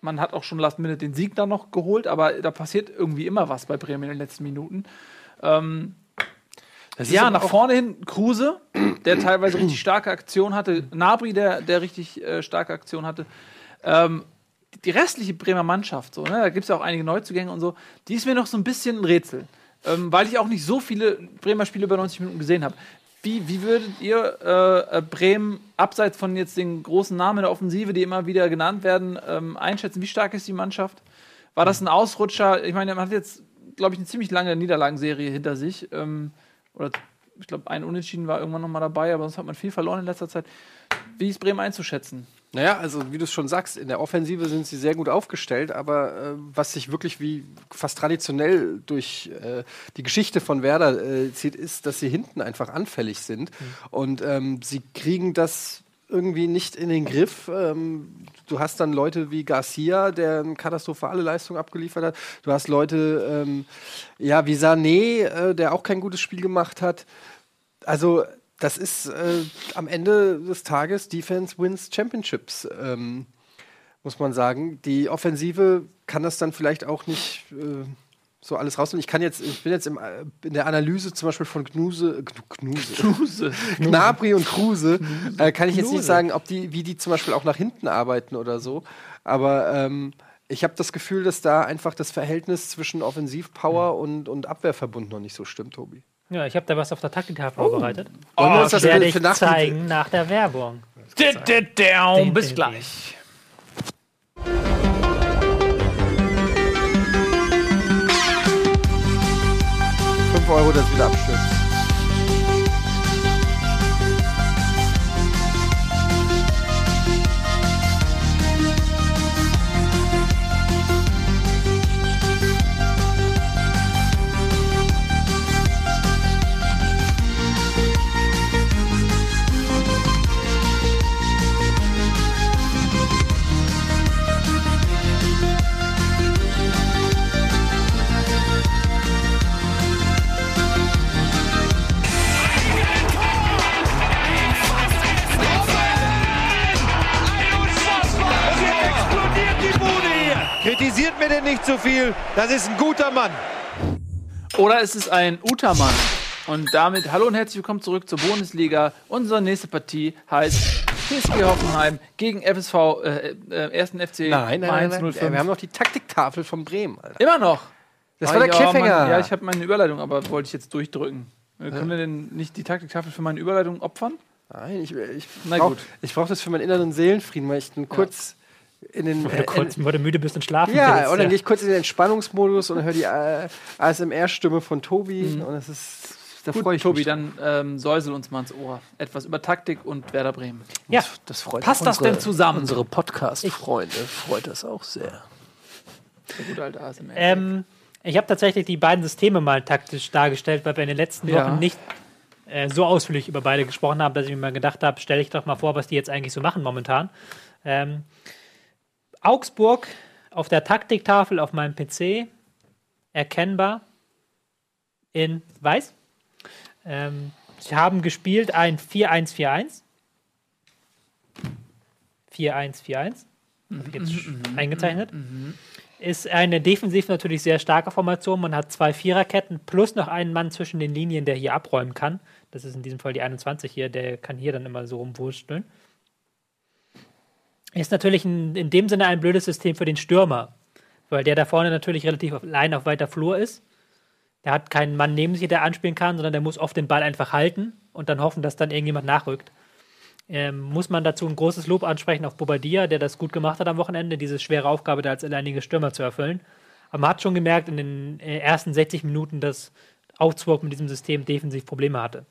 Man hat auch schon Last Minute den Sieg dann noch geholt, aber da passiert irgendwie immer was bei Bremen in den letzten Minuten. Ähm, ja, nach vorne hin Kruse, der teilweise richtig starke Aktion hatte. Nabri, der, der richtig äh, starke Aktion hatte. Ähm, die restliche Bremer Mannschaft, so, ne, da gibt es ja auch einige Neuzugänge und so, die ist mir noch so ein bisschen ein Rätsel. Ähm, weil ich auch nicht so viele Bremer Spiele über 90 Minuten gesehen habe. Wie, wie würdet ihr äh, äh, Bremen, abseits von jetzt den großen Namen der Offensive, die immer wieder genannt werden, ähm, einschätzen? Wie stark ist die Mannschaft? War das ein Ausrutscher? Ich meine, man hat jetzt, glaube ich, eine ziemlich lange Niederlagenserie hinter sich. Ähm, oder ich glaube, ein Unentschieden war irgendwann noch mal dabei, aber sonst hat man viel verloren in letzter Zeit. Wie ist Bremen einzuschätzen? Naja, also wie du es schon sagst, in der Offensive sind sie sehr gut aufgestellt, aber äh, was sich wirklich wie fast traditionell durch äh, die Geschichte von Werder äh, zieht, ist, dass sie hinten einfach anfällig sind. Und ähm, sie kriegen das irgendwie nicht in den Griff. Ähm, du hast dann Leute wie Garcia, der eine katastrophale Leistung abgeliefert hat. Du hast Leute ähm, ja, wie Sané, äh, der auch kein gutes Spiel gemacht hat. Also, das ist äh, am Ende des Tages Defense wins Championships, ähm, muss man sagen. Die Offensive kann das dann vielleicht auch nicht äh, so alles rausnehmen. Ich kann jetzt, ich bin jetzt im, äh, in der Analyse zum Beispiel von Gnuse, Gnu- Gnuse, Gnabry und Kruse, äh, kann ich jetzt nicht sagen, ob die, wie die zum Beispiel auch nach hinten arbeiten oder so. Aber ähm, ich habe das Gefühl, dass da einfach das Verhältnis zwischen Offensivpower und, und Abwehrverbund noch nicht so stimmt, Tobi. Ja, ich habe da was auf der Taktiktafel vorbereitet. Wollen wir uns Das werde ich nach- zeigen nach der Werbung. Bis gleich. Fünf Euro, das wieder abstürzt. Denn nicht zu viel. Das ist ein guter Mann. Oder ist es ein Utermann? Und damit hallo und herzlich willkommen zurück zur Bundesliga. Unsere nächste Partie heißt TSG Hoffenheim gegen FSV, äh, äh, 1. FC Nein, nein, nein, Mainz nein. 05. Wir haben noch die Taktiktafel von Bremen, Alter. Immer noch. Das Ah, war der ja, Cliffhanger. Mann, ja, ich habe meine Überleitung, aber wollte ich jetzt durchdrücken. Äh, Können wir denn nicht die Taktiktafel für meine Überleitung opfern? Nein, ich, ich Na brauche brauch das für meinen inneren Seelenfrieden, weil ich dann kurz in den. Weil du äh, kurz, in, weil du müde bist und schlafen ja, willst. und dann gehe ich kurz in den Entspannungsmodus und höre die äh, ASMR-Stimme von Tobi und das ist. Da freue ich Tobi, mich. dann ähm, säusel uns mal ins Ohr. Etwas über Taktik und Werder Bremen. ja, Das freut Passt das denn zusammen? Unsere Podcast-Freunde freut das auch sehr. Der gute alte ASMR. ähm, ich habe tatsächlich die beiden Systeme mal taktisch dargestellt, weil wir in den letzten Ja. Wochen nicht äh, so ausführlich über beide gesprochen haben, dass ich mir mal gedacht habe, stelle ich doch mal vor, was die jetzt eigentlich so machen momentan. Ähm, Augsburg auf der Taktiktafel auf meinem PC erkennbar in weiß. Ähm, sie haben gespielt ein 4-1-4-1. 4-1-4-1. Habe ich jetzt eingezeichnet. Ist eine defensiv natürlich sehr starke Formation. Man hat zwei Viererketten plus noch einen Mann zwischen den Linien, der hier abräumen kann. Das ist in diesem Fall die 21 hier, der kann hier dann immer so rumwursteln. Ist natürlich ein, in dem Sinne ein blödes System für den Stürmer, weil der da vorne natürlich relativ allein auf weiter Flur ist. Der hat keinen Mann neben sich, der anspielen kann, sondern der muss oft den Ball einfach halten und dann hoffen, dass dann irgendjemand nachrückt. ähm, muss man dazu ein großes Lob ansprechen auf Bobadilla, der das gut gemacht hat am Wochenende, diese schwere Aufgabe da als alleiniger Stürmer zu erfüllen. Aber man hat schon gemerkt in den äh, ersten 60 Minuten, dass Augsburg mit diesem System defensiv Probleme hatte.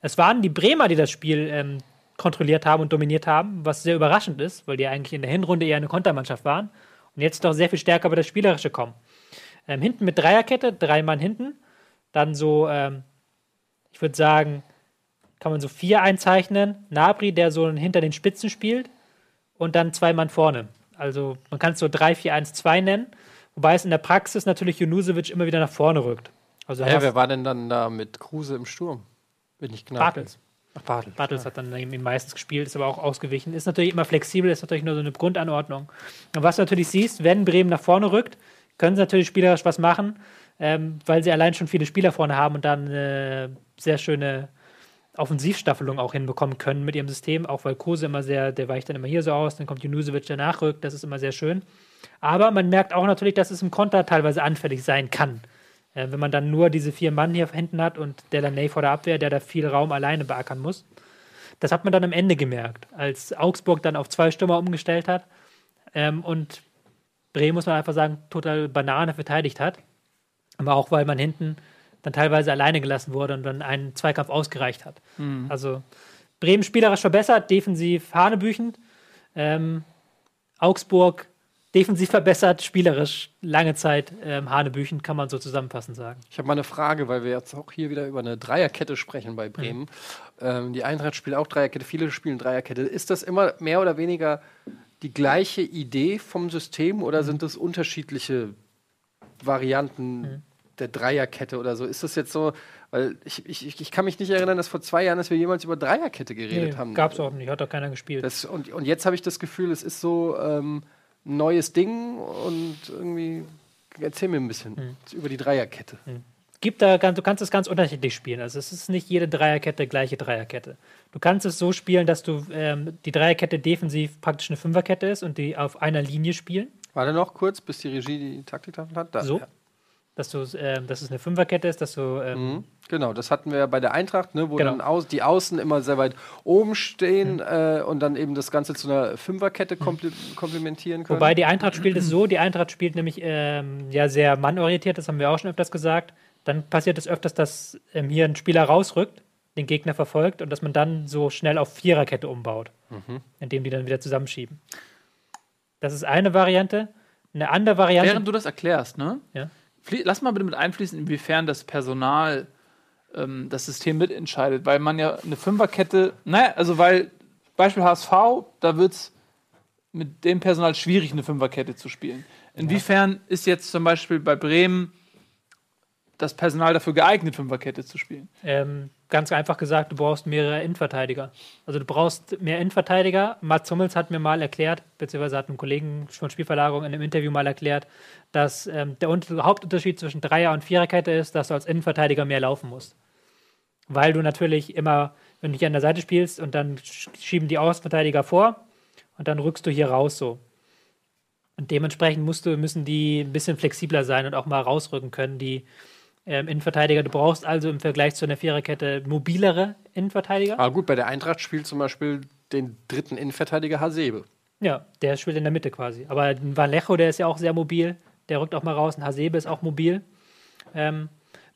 Es waren die Bremer, die das Spiel ähm, kontrolliert haben und dominiert haben, was sehr überraschend ist, weil die eigentlich in der Hinrunde eher eine Kontermannschaft waren und jetzt doch sehr viel stärker über das Spielerische kommen. Ähm, hinten mit Dreierkette, drei Mann hinten, dann so, ähm, ich würde sagen, kann man so vier einzeichnen. Nabri, der so hinter den Spitzen spielt und dann zwei Mann vorne. Also man kann es so 3-4-1-2 nennen, wobei es in der Praxis natürlich Junusevic immer wieder nach vorne rückt. Also Ja, wer war denn dann da mit Kruse im Sturm? Bin ich knapp. Bartels. Ach, Bartels. Bartels hat dann eben meistens gespielt, ist aber auch ausgewichen. Ist natürlich immer flexibel, ist natürlich nur so eine Grundanordnung. Und was du natürlich siehst, wenn Bremen nach vorne rückt, können sie natürlich spielerisch was machen, ähm, weil sie allein schon viele Spieler vorne haben und dann eine sehr schöne Offensivstaffelung auch hinbekommen können mit ihrem System, auch weil Kose immer sehr, der weicht dann immer hier so aus, dann kommt Junusovic, der nachrückt, das ist immer sehr schön. Aber man merkt auch natürlich, dass es im Konter teilweise anfällig sein kann. Äh, wenn man dann nur diese vier Mann hier hinten hat und Delaney vor der Abwehr, der da viel Raum alleine beackern muss. Das hat man dann am Ende gemerkt, als Augsburg dann auf zwei Stürmer umgestellt hat ähm, und Bremen, muss man einfach sagen, total Banane verteidigt hat. Aber auch, weil man hinten dann teilweise alleine gelassen wurde und dann einen Zweikampf ausgereicht hat. Also Bremen spielerisch verbessert, defensiv hanebüchend. Ähm, Augsburg defensiv verbessert, spielerisch lange Zeit ähm, hanebüchend, kann man so zusammenfassend sagen. Ich habe mal eine Frage, weil wir jetzt auch hier wieder über eine Dreierkette sprechen bei Bremen. Ähm, die Eintracht spielt auch Dreierkette, viele spielen Dreierkette. Ist das immer mehr oder weniger die gleiche Idee vom System oder sind das unterschiedliche Varianten der Dreierkette oder so? Ist das jetzt so, weil ich, ich, ich kann mich nicht erinnern, dass vor zwei Jahren, dass wir jemals über Dreierkette geredet haben. Gab es auch nicht, hat auch keiner gespielt. Das, und, und jetzt habe ich das Gefühl, es ist so ähm, neues Ding und irgendwie, erzähl mir ein bisschen Hm. über die Dreierkette. gibt da du kannst es ganz unterschiedlich spielen. Also es ist nicht jede Dreierkette gleiche Dreierkette. Du kannst es so spielen, dass du ähm, die Dreierkette defensiv praktisch eine Fünferkette ist und die auf einer Linie spielen. Warte noch kurz, bis die Regie die Taktiktafel hat. Da, So. ja. Dass, du, ähm, dass es eine Fünferkette ist, dass du ähm, Mhm. Genau, das hatten wir ja bei der Eintracht, ne, wo Genau. dann aus, die Außen immer sehr weit oben stehen äh, und dann eben das Ganze zu einer Fünferkette kompli komplementieren können. Wobei die Eintracht spielt es so, die Eintracht spielt nämlich ähm, ja sehr mannorientiert, das haben wir auch schon öfters gesagt. Dann passiert es öfters, dass ähm, hier ein Spieler rausrückt, den Gegner verfolgt und dass man dann so schnell auf Viererkette umbaut, indem die dann wieder zusammenschieben. Das ist eine Variante. Eine andere Variante. Während du das erklärst, ne? Ja. Lass mal bitte mit einfließen, inwiefern das Personal ähm, das System mitentscheidet, weil man ja eine Fünferkette, naja, also weil Beispiel HSV, da wird es mit dem Personal schwierig, eine Fünferkette zu spielen. Inwiefern ist jetzt zum Beispiel bei Bremen das Personal dafür geeignet, Fünferkette zu spielen? Ähm, ganz einfach gesagt, du brauchst mehrere Innenverteidiger. Also du brauchst mehr Innenverteidiger. Mats Hummels hat mir mal erklärt, beziehungsweise hat ein Kollegen von Spielverlagerung in einem Interview mal erklärt, dass ähm, der Un- Hauptunterschied zwischen Dreier- und Viererkette ist, dass du als Innenverteidiger mehr laufen musst. Weil du natürlich immer, wenn du hier an der Seite spielst und dann sch- schieben die Außenverteidiger vor und dann rückst du hier raus so. Und dementsprechend musst du, müssen die ein bisschen flexibler sein und auch mal rausrücken können, die ähm, Innenverteidiger. Du brauchst also im Vergleich zu einer Viererkette mobilere Innenverteidiger. Aber gut, bei der Eintracht spielt zum Beispiel den dritten Innenverteidiger Hasebe. Ja, der spielt in der Mitte quasi. Aber Vallejo, der ist ja auch sehr mobil. Der rückt auch mal raus. Ein Hasebe ist auch mobil. Ähm,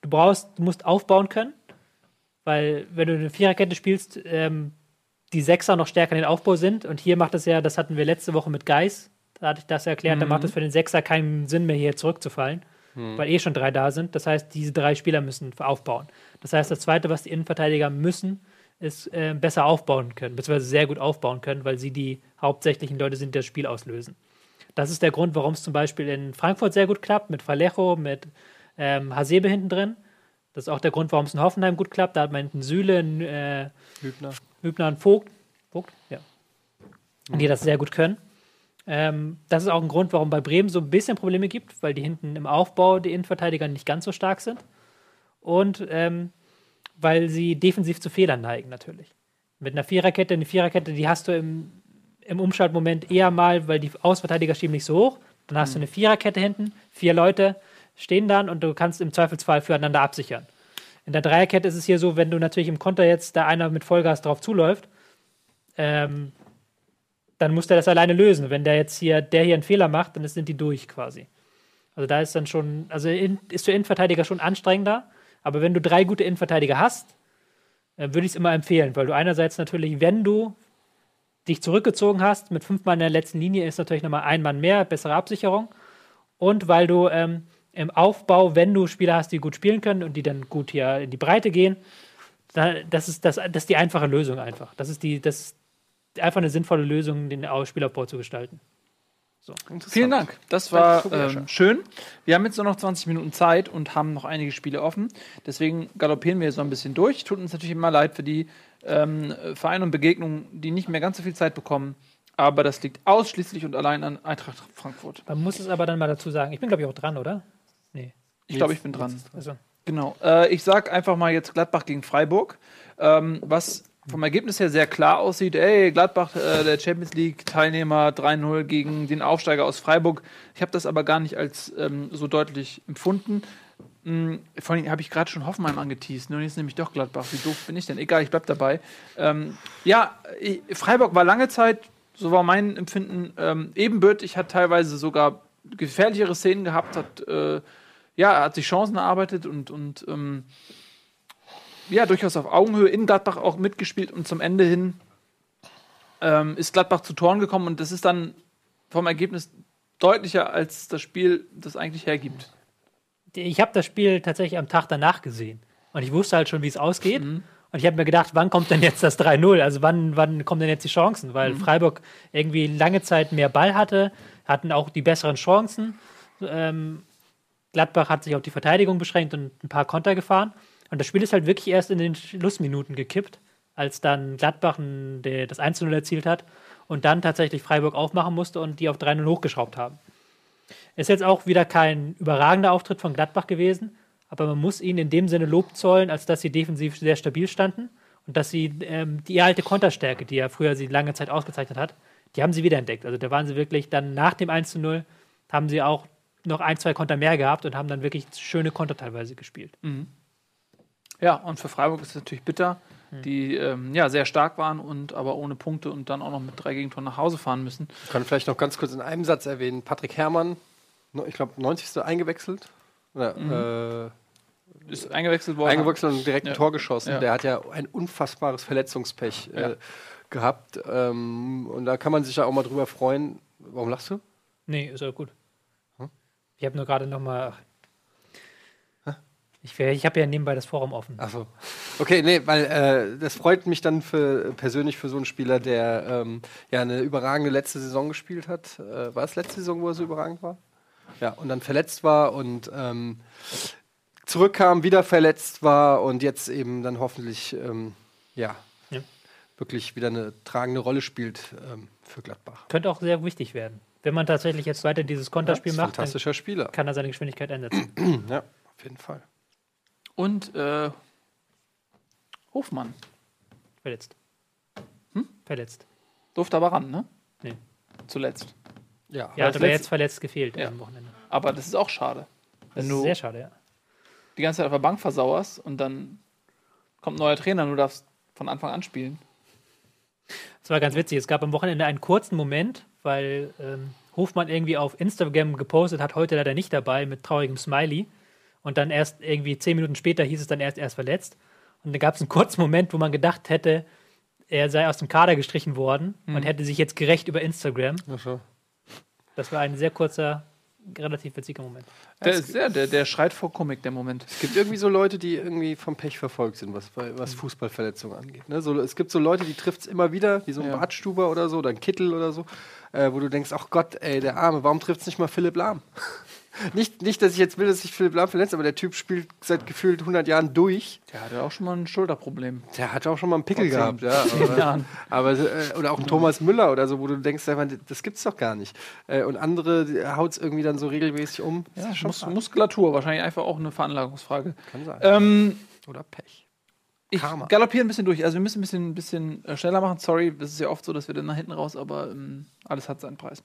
du brauchst, du musst aufbauen können, weil wenn du eine Viererkette spielst, ähm, die Sechser noch stärker in den Aufbau sind. Und hier macht es ja, das hatten wir letzte Woche mit Geis, da hatte ich das erklärt, da macht es für den Sechser keinen Sinn mehr, hier zurückzufallen, weil eh schon drei da sind. Das heißt, diese drei Spieler müssen aufbauen. Das heißt, das Zweite, was die Innenverteidiger müssen, ist äh, besser aufbauen können, beziehungsweise sehr gut aufbauen können, weil sie die hauptsächlichen Leute sind, die das Spiel auslösen. Das ist der Grund, warum es zum Beispiel in Frankfurt sehr gut klappt, mit Vallejo, mit ähm, Hasebe hinten drin. Das ist auch der Grund, warum es in Hoffenheim gut klappt. Da hat man hinten Süle, äh, Hübner. Hübner und Vogt. Vogt? Ja. Die das sehr gut können. Ähm, das ist auch ein Grund, warum bei Bremen so ein bisschen Probleme gibt, weil die hinten im Aufbau die Innenverteidiger nicht ganz so stark sind. Und ähm, weil sie defensiv zu Fehlern neigen, natürlich. Mit einer Viererkette, eine Viererkette, die hast du im, im Umschaltmoment eher mal, weil die Außenverteidiger schieben nicht so hoch. Dann hast du eine Viererkette hinten, vier Leute stehen dann und du kannst im Zweifelsfall füreinander absichern. In der Dreierkette ist es hier so, wenn du natürlich im Konter jetzt da einer mit Vollgas drauf zuläuft, ähm, dann muss der das alleine lösen. Wenn der jetzt hier, der hier einen Fehler macht, dann sind die durch quasi. Also da ist dann schon, also in, ist der Innenverteidiger schon anstrengender, aber wenn du drei gute Innenverteidiger hast, äh, würde ich es immer empfehlen, weil du einerseits natürlich, wenn du dich zurückgezogen hast, mit fünf Mann in der letzten Linie ist natürlich nochmal ein Mann mehr, bessere Absicherung. Und weil du ähm, im Aufbau, wenn du Spieler hast, die gut spielen können und die dann gut hier in die Breite gehen, da, das, ist, das, das ist die einfache Lösung einfach. Das ist die, das einfach eine sinnvolle Lösung, den Spielaufbau zu gestalten. So. Vielen Dank. Das war ähm, schön. Wir haben jetzt nur noch 20 Minuten Zeit und haben noch einige Spiele offen. Deswegen galoppieren wir so ein bisschen durch. Tut uns natürlich immer leid für die ähm, Vereine und Begegnungen, die nicht mehr ganz so viel Zeit bekommen. Aber das liegt ausschließlich und allein an Eintracht Frankfurt. Man muss es aber dann mal dazu sagen. Ich bin, glaube ich, auch dran, oder? Nee. Ich glaube, ich bin dran. Also. Genau. Äh, ich sage einfach mal jetzt Gladbach gegen Freiburg. Ähm, was vom Ergebnis her sehr klar aussieht. Ey, Gladbach, äh, der Champions League-Teilnehmer 3-0 gegen den Aufsteiger aus Freiburg. Ich habe das aber gar nicht als ähm, so deutlich empfunden. Mhm, vor allem habe ich gerade schon Hoffenheim angeteased. Nun ist nämlich doch Gladbach. Wie doof bin ich denn? Egal, ich bleib dabei. Ähm, ja, ich, Freiburg war lange Zeit, so war mein Empfinden, ähm, ebenbürtig, hat teilweise sogar gefährlichere Szenen gehabt, hat, äh, ja, hat sich Chancen erarbeitet und, und ähm, ja, durchaus auf Augenhöhe in Gladbach auch mitgespielt und zum Ende hin ähm, ist Gladbach zu Toren gekommen und das ist dann vom Ergebnis deutlicher, als das Spiel das eigentlich hergibt. Ich habe das Spiel tatsächlich am Tag danach gesehen und ich wusste halt schon, wie es ausgeht. Mhm. Und ich habe mir gedacht, wann kommt denn jetzt das 3-0? Also wann, wann kommen denn jetzt die Chancen? Weil mhm. Freiburg irgendwie lange Zeit mehr Ball hatte, hatten auch die besseren Chancen. Ähm, Gladbach hat sich auf die Verteidigung beschränkt und ein paar Konter gefahren. Und das Spiel ist halt wirklich erst in den Schlussminuten gekippt, als dann Gladbach das 1-0 erzielt hat und dann tatsächlich Freiburg aufmachen musste und die auf 3-0 hochgeschraubt haben. Ist jetzt auch wieder kein überragender Auftritt von Gladbach gewesen, aber man muss ihnen in dem Sinne Lob zollen, als dass sie defensiv sehr stabil standen und dass sie ähm, die alte Konterstärke, die ja früher sie lange Zeit ausgezeichnet hat, die haben sie wiederentdeckt. Also da waren sie wirklich dann nach dem 1 0 haben sie auch noch ein, zwei Konter mehr gehabt und haben dann wirklich schöne Konter teilweise gespielt. Mhm. Ja, und für Freiburg ist es natürlich bitter, hm. die ähm, ja, sehr stark waren und aber ohne Punkte und dann auch noch mit drei Gegentoren nach Hause fahren müssen. Ich kann vielleicht noch ganz kurz in einem Satz erwähnen: Patrick Herrmann, ich glaube, 90. eingewechselt. Oder, mhm. äh, ist eingewechselt worden. Eingewechselt und direkt ein Tor geschossen. Ja. Der hat ja ein unfassbares Verletzungspech äh, gehabt. Ähm, und da kann man sich ja auch mal drüber freuen. Warum lachst du? Nee, ist ja gut. Hm? Ich habe nur gerade noch mal ich, ich habe ja nebenbei das Forum offen. Achso. Okay, nee, weil äh, das freut mich dann für, persönlich für so einen Spieler, der ähm, ja eine überragende letzte Saison gespielt hat. Äh, war es letzte Saison, wo er so überragend war? Ja, und dann verletzt war und ähm, zurückkam, wieder verletzt war und jetzt eben dann hoffentlich ähm, ja, ja, wirklich wieder eine tragende Rolle spielt ähm, für Gladbach. Könnte auch sehr wichtig werden. Wenn man tatsächlich jetzt weiter dieses Konterspiel ja, macht, fantastischer Spieler. kann er seine Geschwindigkeit einsetzen. ja, auf jeden Fall. Und äh, Hofmann. Verletzt. Hm? Verletzt. Durfte aber ran, ne? Nee. Zuletzt. Ja, ja hat aber jetzt verletzt gefehlt ja. am Wochenende. Aber das ist auch schade. Wenn das ist sehr schade, ja. Die ganze Zeit auf der Bank versauerst und dann kommt ein neuer Trainer und du darfst von Anfang an spielen. Das war ganz witzig. Es gab am Wochenende einen kurzen Moment, weil ähm, Hofmann irgendwie auf Instagram gepostet hat, heute leider nicht dabei, mit traurigem Smiley. Und dann erst irgendwie zehn Minuten später hieß es dann erst, erst verletzt. Und da gab es einen kurzen Moment, wo man gedacht hätte, er sei aus dem Kader gestrichen worden mhm. und hätte sich jetzt gerecht über Instagram. Ach so. Das war ein sehr kurzer, relativ witziger Moment. Der, ist, ja, der, der schreit vor Komik, der Moment. Es gibt irgendwie so Leute, die irgendwie vom Pech verfolgt sind, was, was Fußballverletzungen angeht. Ne? So, es gibt so Leute, die trifft es immer wieder, wie so ein ja. Badstuber oder so, oder ein Kittel oder so, äh, wo du denkst, ach Gott, ey, der Arme, warum trifft es nicht mal Philipp Lahm? Nicht, nicht, dass ich jetzt will, dass sich Philipp Lahm verletzt, aber der Typ spielt seit gefühlt 100 Jahren durch. Der hatte auch schon mal ein Schulterproblem. Der hatte auch schon mal einen Pickel gehabt, ja. Aber, aber äh, oder auch ein Thomas Müller oder so, wo du denkst, das gibt's doch gar nicht. Äh, und andere haut es irgendwie dann so regelmäßig um. Ja, Mus Muskulatur, wahrscheinlich einfach auch eine Veranlagungsfrage. Kann sein. Ähm, oder Pech. Ich galoppiere ein bisschen durch. Also wir müssen ein bisschen, ein bisschen äh, schneller machen. Sorry, es ist ja oft so, dass wir dann nach hinten raus, aber ähm, alles hat seinen Preis.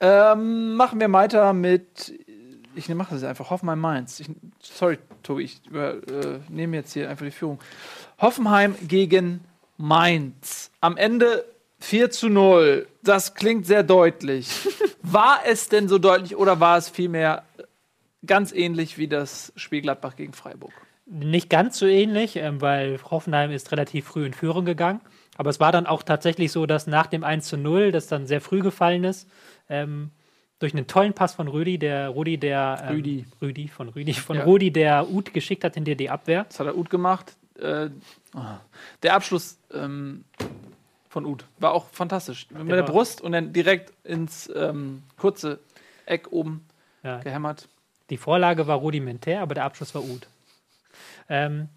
Ähm, machen wir weiter mit ich mache das einfach. Hoffenheim Mainz. Ich, sorry, Tobi, ich übernehme äh, jetzt hier einfach die Führung. Hoffenheim gegen Mainz. Am Ende 4 zu 0. Das klingt sehr deutlich. war es denn so deutlich oder war es vielmehr ganz ähnlich wie das Spiel Gladbach gegen Freiburg? Nicht ganz so ähnlich, ähm, weil Hoffenheim ist relativ früh in Führung gegangen. Aber es war dann auch tatsächlich so, dass nach dem 1 zu 0, das dann sehr früh gefallen ist, ähm, durch einen tollen Pass von Rüdi, der Rudi, der ähm, Rüdi. Rüdi von Rüdi, von Ja. Rudi, der Ut geschickt hat hinter die Abwehr. Das hat er Uth gemacht. Äh, der Abschluss ähm, von Uth war auch fantastisch. Mit der Brust und dann direkt ins ähm, kurze Eck oben Ja, gehämmert. Die Vorlage war rudimentär, aber der Abschluss war Ud. Ähm,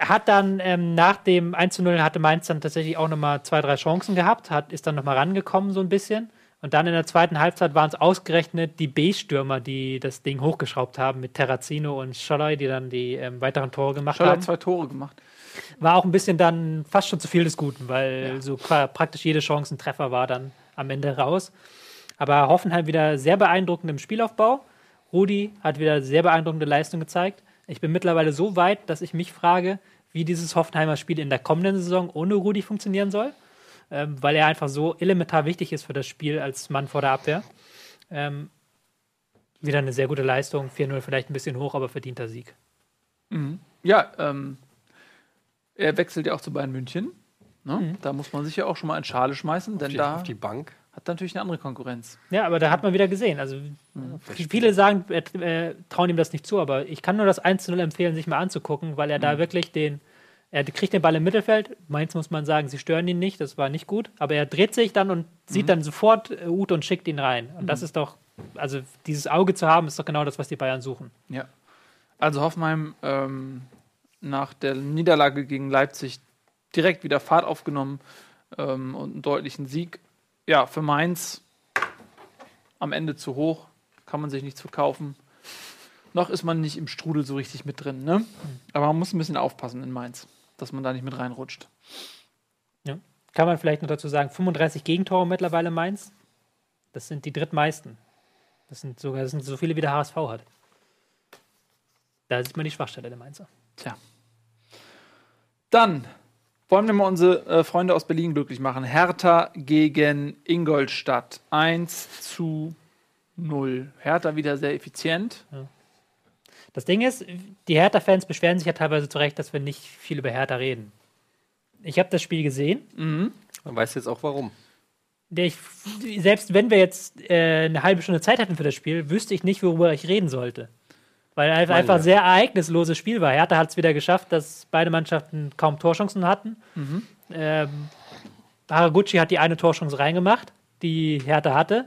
hat dann ähm, nach dem 1 zu 0 hatte Mainz dann tatsächlich auch nochmal zwei, drei Chancen gehabt, hat, ist dann nochmal rangekommen so ein bisschen. Und dann in der zweiten Halbzeit waren es ausgerechnet die B-Stürmer, die das Ding hochgeschraubt haben mit Terrazino und Scholloy, die dann die ähm, weiteren Tore gemacht Scholl haben. hat zwei Tore gemacht. War auch ein bisschen dann fast schon zu viel des Guten, weil so qua- praktisch jede Chance ein Treffer war dann am Ende raus. Aber Hoffenheim wieder sehr beeindruckend im Spielaufbau. Rudi hat wieder sehr beeindruckende Leistung gezeigt. Ich bin mittlerweile so weit, dass ich mich frage, wie dieses Hoffenheimer Spiel in der kommenden Saison ohne Rudi funktionieren soll, ähm, weil er einfach so elementar wichtig ist für das Spiel als Mann vor der Abwehr. Ähm, wieder eine sehr gute Leistung, 4-0 vielleicht ein bisschen hoch, aber verdienter Sieg. Ja, ähm, er wechselt ja auch zu Bayern München. Ne? Da muss man sich ja auch schon mal in Schale schmeißen, denn Die, da auf die Bank. hat er natürlich eine andere Konkurrenz. Ja, aber da hat man wieder gesehen. Also viele sagen, äh, äh, trauen ihm das nicht zu, aber ich kann nur das 1 zu 0 empfehlen, sich mal anzugucken, weil er da wirklich den, er kriegt den Ball im Mittelfeld. Mainz muss man sagen, sie stören ihn nicht, das war nicht gut, aber er dreht sich dann und sieht dann sofort äh, Ute und schickt ihn rein. Und das ist doch, also dieses Auge zu haben, ist doch genau das, was die Bayern suchen. Ja. Also Hoffenheim ähm, nach der Niederlage gegen Leipzig direkt wieder Fahrt aufgenommen ähm, und einen deutlichen Sieg. Ja, für Mainz am Ende zu hoch, kann man sich nichts verkaufen. Noch ist man nicht im Strudel so richtig mit drin, ne? Aber man muss ein bisschen aufpassen in Mainz, dass man da nicht mit reinrutscht. Ja. Kann man vielleicht noch dazu sagen, 35 Gegentore mittlerweile Mainz. Das sind die drittmeisten. Das sind sogar das sind so viele, wie der HSV hat. Da sieht man die Schwachstelle der Mainzer. Tja. Dann wollen wir mal unsere äh, Freunde aus Berlin glücklich machen. Hertha gegen Ingolstadt. 1 zu 0. Hertha wieder sehr effizient. Das Ding ist, die Hertha-Fans beschweren sich ja teilweise zu Recht, dass wir nicht viel über Hertha reden. Ich habe das Spiel gesehen. Man weiß jetzt auch warum. Ich, selbst wenn wir jetzt äh, eine halbe Stunde Zeit hätten für das Spiel, wüsste ich nicht, worüber ich reden sollte. Weil einfach, Weil, einfach sehr ereignisloses Spiel war. Hertha hat es wieder geschafft, dass beide Mannschaften kaum Torchancen hatten. Ähm, Haraguchi hat die eine Torchance reingemacht, die Hertha hatte.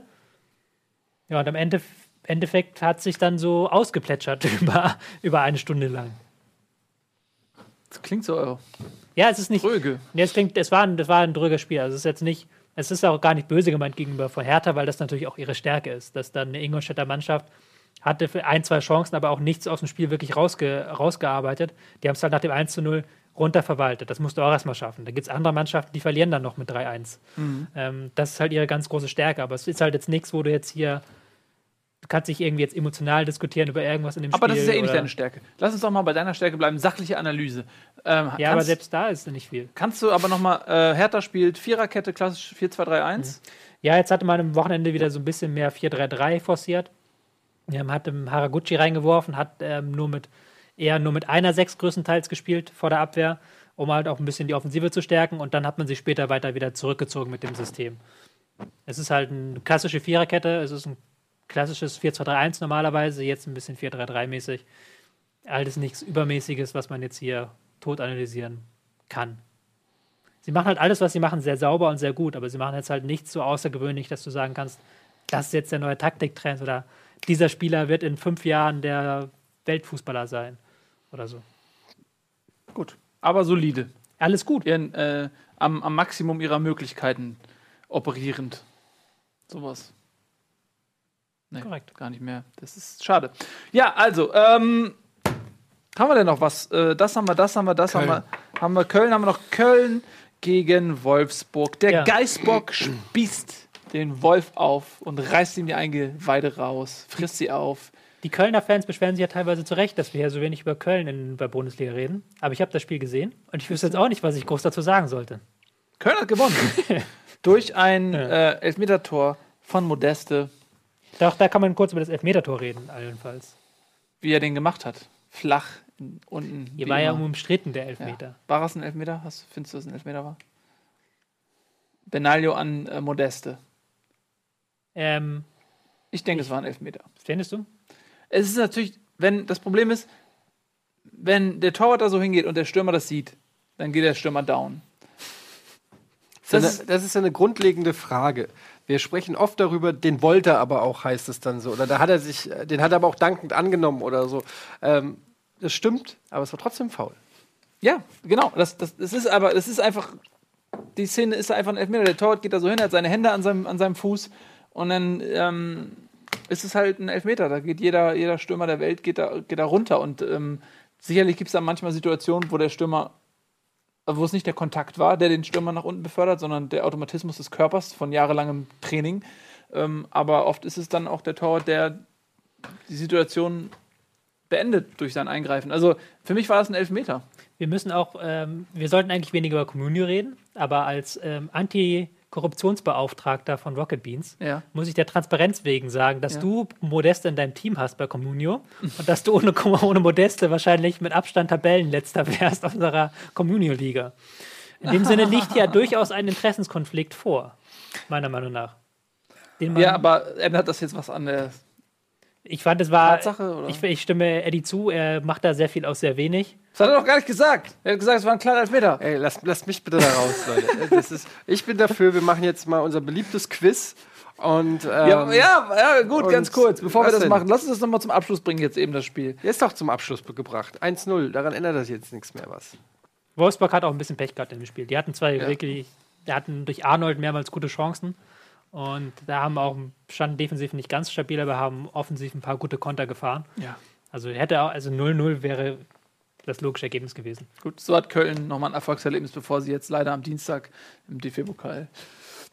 Ja, und am Ende, Endeffekt hat sich dann so ausgeplätschert über, über eine Stunde lang. Das klingt so äh, Ja, es ist nicht. tröge. Nee, es klingt, es war ein, das war ein drüger Spiel. Also es ist jetzt nicht, es ist auch gar nicht böse gemeint gegenüber von Hertha, weil das natürlich auch ihre Stärke ist, dass dann eine Ingolstädter Mannschaft hatte für ein, zwei Chancen, aber auch nichts aus dem Spiel wirklich rausge, rausgearbeitet. Die haben es halt nach dem 1 zu 0 runterverwaltet. Das musst du auch erstmal schaffen. Da gibt es andere Mannschaften, die verlieren dann noch mit 3-1. Ähm, das ist halt ihre ganz große Stärke. Aber es ist halt jetzt nichts, wo du jetzt hier, kannst dich irgendwie jetzt emotional diskutieren über irgendwas in dem Aber Spiel. das ist ja eh nicht deine Stärke. Lass uns doch mal bei deiner Stärke bleiben. Sachliche Analyse. Ähm, Ja, aber kannst, selbst da ist nicht viel. kannst du aber noch mal, äh, Hertha spielt Viererkette, klassisch 4-2-3-1. Ja, jetzt hatte man am Wochenende wieder so ein bisschen mehr 4-3-3 forciert. Ähm, hat ähm, Haraguchi reingeworfen, hat ähm, nur mit eher nur mit einer Sechs größtenteils gespielt vor der Abwehr, um halt auch ein bisschen die Offensive zu stärken. Und dann hat man sich später weiter wieder zurückgezogen mit dem System. Es ist halt eine klassische Viererkette, es ist ein klassisches 4-2-3-1 normalerweise, jetzt ein bisschen 4-3-3-mäßig. Alles nichts Übermäßiges, was man jetzt hier tot analysieren kann. Sie machen halt alles, was sie machen, sehr sauber und sehr gut, aber sie machen jetzt halt nichts so außergewöhnlich, dass du sagen kannst, das ist jetzt der neue Taktiktrend oder dieser Spieler wird in fünf Jahren der Weltfußballer sein oder so. Gut. Aber solide. Alles gut. Ihren, äh, am, am Maximum ihrer Möglichkeiten operierend. Sowas. Nee, Korrekt. gar nicht mehr. Das ist schade. Ja, also, ähm, haben wir denn noch was? Äh, das haben wir, das haben wir, das Köln. haben wir. Haben wir Köln, haben wir noch Köln gegen Wolfsburg. Der Ja. Geißbock spießt den Wolf auf und reißt ihm die Eingeweide raus, frisst sie auf. Die Kölner Fans beschweren sich ja teilweise zu Recht, dass wir hier so wenig über Köln in der Bundesliga reden. Aber ich habe das Spiel gesehen und ich wüsste jetzt auch nicht, was ich groß dazu sagen sollte. Köln hat gewonnen. Durch ein äh, Elfmeter-Tor von Modeste, Doch, da kann man kurz über das Elfmetertor reden, allenfalls. wie er den gemacht hat. Flach unten. Hier war ja immer. umstritten, der Ja. Elfmeter. War es ein Elfmeter? Hast, findest du, dass es ein Elfmeter war? Benaglio an äh, Modeste. Ähm, Ich denke, es war ein Elfmeter. findest du? Es ist natürlich, wenn das Problem ist, wenn der Torwart da so hingeht und der Stürmer das sieht, dann geht der Stürmer down. Das, Das ist, das ist eine grundlegende Frage. Wir sprechen oft darüber, den wollte er aber auch, heißt es dann so. Oder da hat er sich, den hat er aber auch dankend angenommen oder so. Ähm, das stimmt, aber es war trotzdem faul. Ja, genau. Das, das, das ist aber, das ist einfach, die Szene ist einfach ein Elfmeter. Der Torwart geht da so hin, hat seine Hände an seinem, an seinem Fuß und dann ähm, ist es halt ein Elfmeter. Da geht jeder, jeder Stürmer der Welt geht da, geht da runter. Und ähm, sicherlich gibt es da manchmal Situationen, wo der Stürmer, äh, wo es nicht der Kontakt war, der den Stürmer nach unten befördert, sondern der Automatismus des Körpers von jahrelangem Training. Ähm, aber oft ist es dann auch der Torwart, der die Situation beendet durch sein Eingreifen. Also für mich war das ein Elfmeter. Wir müssen auch, ähm, wir sollten eigentlich weniger über Communio reden, aber als ähm, Anti-Korruptionsbeauftragter von Rocket Beans Ja. muss ich der Transparenz wegen sagen, dass Ja. du Modeste in deinem Team hast bei Communio und dass du ohne, ohne Modeste wahrscheinlich mit Abstand Tabellenletzter wärst auf unserer Communio-Liga. In dem Sinne liegt ja durchaus ein Interessenskonflikt vor, meiner Meinung nach. Ja, aber ändert das jetzt was an der. Ich fand, es war. Tatsache, oder? Ich, ich stimme Eddie zu, er macht da sehr viel aus sehr wenig. Das hat er doch gar nicht gesagt. Er hat gesagt, es war ein kleiner Elfmeter. Ey, lasst, lasst mich bitte da raus, Leute. Das ist, ich bin dafür, wir machen jetzt mal unser beliebtes Quiz. Und, ähm, Ja, ja, ja, gut, und ganz kurz. Bevor wir das denn? machen, lass uns das nochmal zum Abschluss bringen, jetzt eben das Spiel. Ist doch zum Abschluss gebracht. 1-0, daran ändert das jetzt nichts mehr was. Wolfsburg hat auch ein bisschen Pech gehabt in dem Spiel. Die hatten zwei wirklich, die hatten durch Arnold mehrmals gute Chancen. Und da haben auch, standen defensiv nicht ganz stabil, aber haben offensiv ein paar gute Konter gefahren. Ja. Also hätte auch, also 0-0 wäre das logische Ergebnis gewesen. Gut, so hat Köln nochmal ein Erfolgserlebnis, bevor sie jetzt leider am Dienstag im DFB-Pokal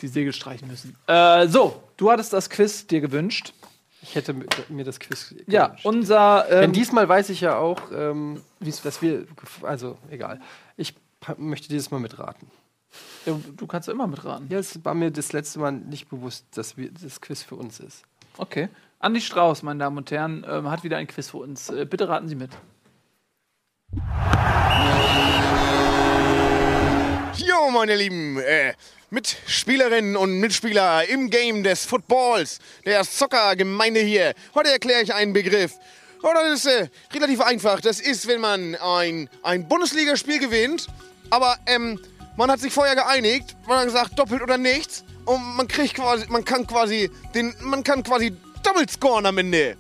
die Segel streichen müssen. Äh, so, du hattest das Quiz dir gewünscht. Ich hätte mi- mir das Quiz Ja, gewünscht. unser. Denn Ähm, diesmal weiß ich ja auch, ähm, dass wir, also egal. Ich möchte dieses Mal mitraten. Du, du kannst ja immer mitraten. Ja, es war mir das letzte Mal nicht bewusst, dass wir, das Quiz für uns ist. Okay. Andi Strauß, meine Damen und Herren, ähm, hat wieder ein Quiz für uns. Äh, bitte raten Sie mit. Jo, meine lieben äh, Mitspielerinnen und Mitspieler im Game des Footballs, der Soccer-Gemeinde hier. Heute erkläre ich einen Begriff. Oh, das ist äh, relativ einfach. Das ist, wenn man ein, ein Bundesligaspiel gewinnt, aber ähm, man hat sich vorher geeinigt, man hat gesagt, doppelt oder nichts. Und man kriegt quasi, man kann quasi den, man kann quasi doppelt scoren am Ende.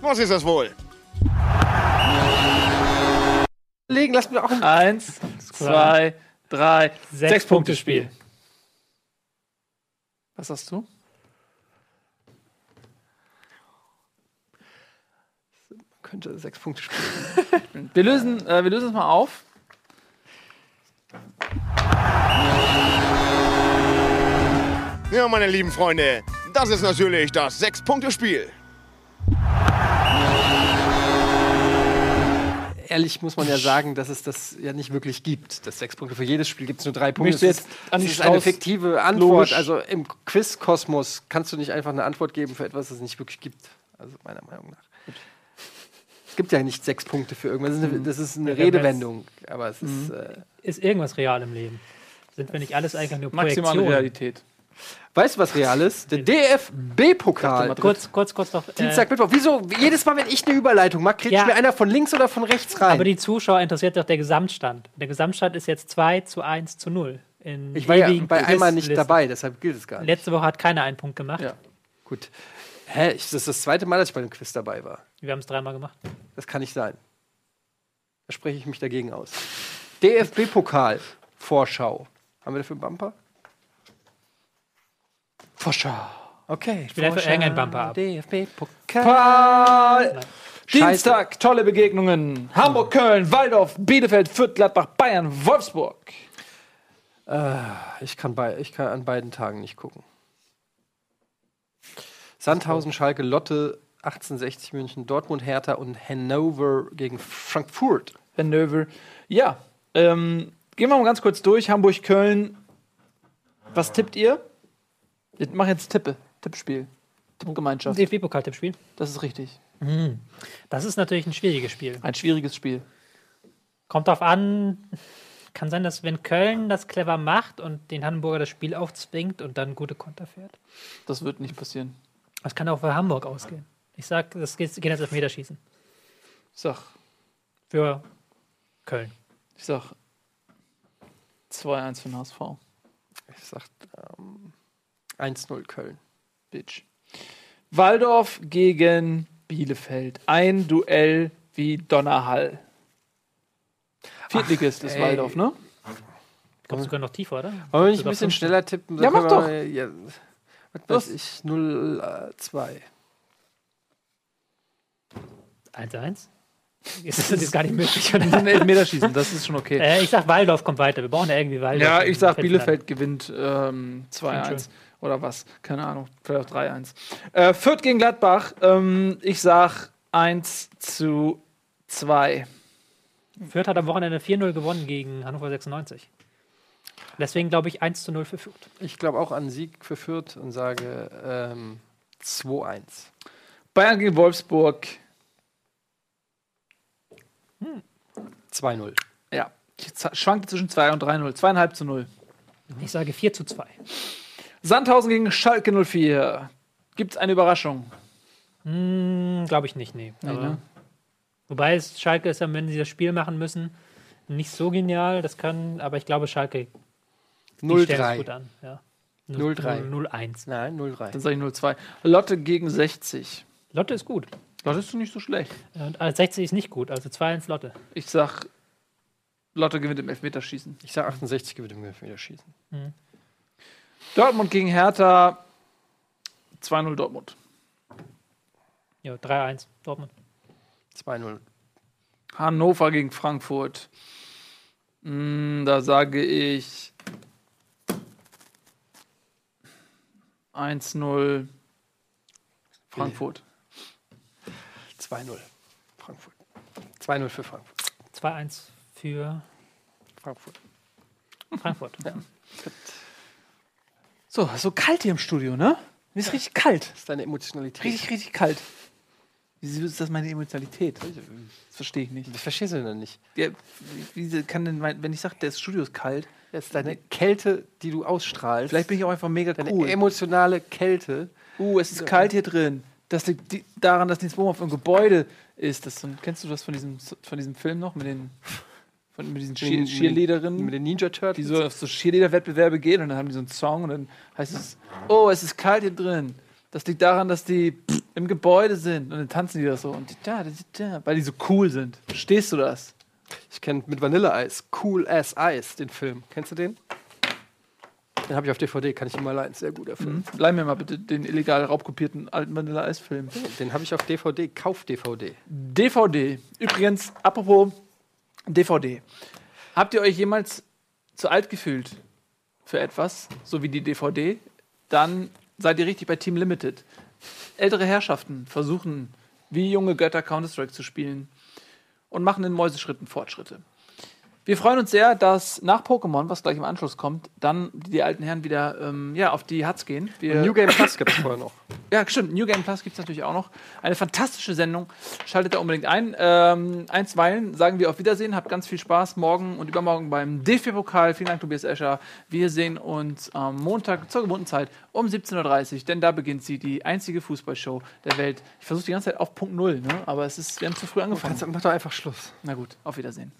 Was ist das wohl? Legen, lass mir auch ein Eins, zwei, drei, Sechs sechs, Punkte Spiel. Was hast du? könnte sechs Punkte spielen. Wir lösen, äh, wir lösen es mal auf. Ja, meine lieben Freunde, das ist natürlich das Sechs-Punkte-Spiel. Ehrlich muss man ja sagen, dass es das ja nicht wirklich gibt. Das sechs Punkte für jedes Spiel gibt es nur drei Punkte. Es jetzt ist, an die ist eine fiktive Antwort. Logisch. Also im Quiz-Kosmos kannst du nicht einfach eine Antwort geben für etwas, das es nicht wirklich gibt. Also meiner Meinung nach. Es gibt ja nicht sechs Punkte für irgendwas. Das ist eine, das ist eine Redewendung. Aber es ist. Äh, Ist irgendwas real im Leben? Sind wir nicht alles eigentlich nur Maximale Projektionen? Realität. weißt du, was real ist? Der DFB-Pokal. Kurz, kurz, kurz noch. Dienstag, Äh, Mittwoch. Wieso? Jedes Mal, wenn ich eine Überleitung mache, kriegt Ja. mir einer von links oder von rechts rein. aber die Zuschauer interessiert doch der Gesamtstand. Der Gesamtstand ist jetzt 2 zu 1 zu 0. In ich war ja bei einmal nicht dabei, deshalb gilt es gar nicht. Letzte Woche hat keiner einen Punkt gemacht. Ja. Gut. Hä? Ich, das ist das zweite Mal, dass ich bei dem Quiz dabei war. Wir haben es dreimal gemacht. Das kann nicht sein. Da spreche ich mich dagegen aus. DFB-Pokal. Vorschau. Haben wir dafür einen Bumper? Vorschau. Okay. will einfach irgendeinen Bumper ab. DFB-Pokal. Dienstag, tolle Begegnungen. Hamburg, Köln, Waldorf, Bielefeld, Fürth, Gladbach, Bayern, Wolfsburg. Ich kann, bei, ich kann an beiden Tagen nicht gucken. Sandhausen, Schalke, Lotte, 1860 München, Dortmund, Hertha und Hannover gegen Frankfurt. Hannover. Ja, ähm, Gehen wir mal ganz kurz durch. Hamburg, Köln. Was tippt ihr? Wir machen jetzt Tippe. Tippspiel. Tippgemeinschaft. DFB-Pokaltippspiel. Das ist richtig. Das ist natürlich ein schwieriges Spiel. Ein schwieriges Spiel. Kommt drauf an, kann sein, dass wenn Köln das clever macht und den Hamburger das Spiel aufzwingt und dann gute Konter fährt. Das wird nicht passieren. Das kann auch für Hamburg ausgehen. Ich sag, das geht, geht jetzt auf Meterschießen. Ich sag, Für Köln. ich sag 2-1 für den HSV. Ich sag ähm, 1-0 Köln. Bitch. Waldorf gegen Bielefeld. Ein Duell wie Donnerhall. Viertligist ist ey. Waldorf, ne? Ich glaube sogar noch tiefer, oder? Wollen wir nicht ein bisschen schneller tippen? Ja, mach doch. Ja, was weiß ich, 0-2. 1-1? Ist das jetzt gar nicht möglich, Elfmeterschießen, das ist schon okay. Äh, ich sag, Waldorf kommt weiter. Wir brauchen ja irgendwie Waldorf. Ja, ich sag. Bielefeld gewinnt ähm, Klingt 2-1 schön. oder was. Keine Ahnung, vielleicht auch 3-1. Äh, Fürth gegen Gladbach. Ähm, ich sag 1 zu 2. Fürth hat am Wochenende 4-0 gewonnen gegen Hannover 96. Deswegen glaube ich 1 zu 0 für Fürth. Ich glaube auch an Sieg für Fürth und sage ähm, 2-1. Bayern gegen Wolfsburg. 2-0. Ja, ich schwankte zwischen 2 und 3-0. 2,5 zu 0. Ich sage 4 zu 2. Sandhausen gegen Schalke 04. Gibt es eine Überraschung? Hm, glaube ich nicht, nee. Nee, Aber, ne? Wobei es Schalke ist, ja, wenn sie das Spiel machen müssen, nicht so genial. Das kann, aber ich glaube, Schalke die stellen es gut 0-3. an. Ja. 0-3. 0-1. Nein, 0-3. Dann sage ich 0-2. Lotte gegen 60. Lotte ist gut. Lotte ist nicht so schlecht. Und äh, 60 ist nicht gut, also 2-1 Lotte. Ich sag, Lotte gewinnt im Elfmeterschießen. Ich sage 68 gewinnt im Elfmeterschießen. Dortmund gegen Hertha. 2-0 Dortmund. Ja, 3-1 Dortmund. 2-0. Hannover gegen Frankfurt. Mm, da sage ich 1-0 Frankfurt. 2-0. Frankfurt. 2-0 für Frankfurt. 2-1 für Frankfurt. Frankfurt. So, so kalt hier im Studio, ne? Mir ist richtig kalt. Das ist deine Emotionalität. Richtig, richtig kalt. Wieso ist das meine Emotionalität? Das verstehe ich nicht. Das verstehst du denn nicht? Ja, wie wie kann denn mein, wenn ich sage, das Studio ist kalt, Das ist deine Kälte, die du ausstrahlst. vielleicht bin ich auch einfach mega deine cool. emotionale Kälte. Uh, es ist kalt hier drin. Das liegt daran, dass Nils Bohmhoff im Gebäude ist. Das kennst du das von diesem, von diesem Film noch? Mit den, von, mit diesen Cheer Mit- Cheerleaderinnen, Mit den Ninja Turtles. die so auf so Cheerleader-Wettbewerbe gehen und dann haben die so einen Song und dann heißt es, oh, es ist kalt hier drin. Das liegt daran, dass die im Gebäude sind und dann tanzen die das so und da, da, da, weil die so cool sind. Verstehst du das? Ich kenne mit Vanilleeis. Cool as Ice, den Film. Kennst du den? Den habe ich auf DVD, kann ich immer leihen. Sehr guter Film. Leih mir mal bitte den illegal raubkopierten alten Vanilla-Eis-Film. Den habe ich auf DVD. Kauf-DVD. DVD. Übrigens, apropos DVD. Habt ihr euch jemals zu alt gefühlt für etwas, so wie die DVD? Dann seid ihr richtig bei Team Limited. Ältere Herrschaften versuchen, wie junge Götter Counter-Strike zu spielen und machen in Mäuseschritten Fortschritte. Wir freuen uns sehr, dass nach Pokémon, was gleich im Anschluss kommt, dann die alten Herren wieder ähm, ja, auf die Hats gehen. Wir New Game Plus gibt es vorher noch. ja, stimmt. New Game Plus gibt es natürlich auch noch. Eine fantastische Sendung. Schaltet da unbedingt ein. Ähm, einstweilen sagen wir auf Wiedersehen. Habt ganz viel Spaß morgen und übermorgen beim DFB-Pokal. Vielen Dank, Tobias Escher. Wir sehen uns am Montag zur gewohnten Zeit um 17.30 Uhr, denn da beginnt sie, die einzige Fußballshow der Welt. Ich versuche die ganze Zeit auf Punkt Null, ne? aber es ist, wir haben zu früh angefangen. Mach doch einfach Schluss. Na gut, auf Wiedersehen.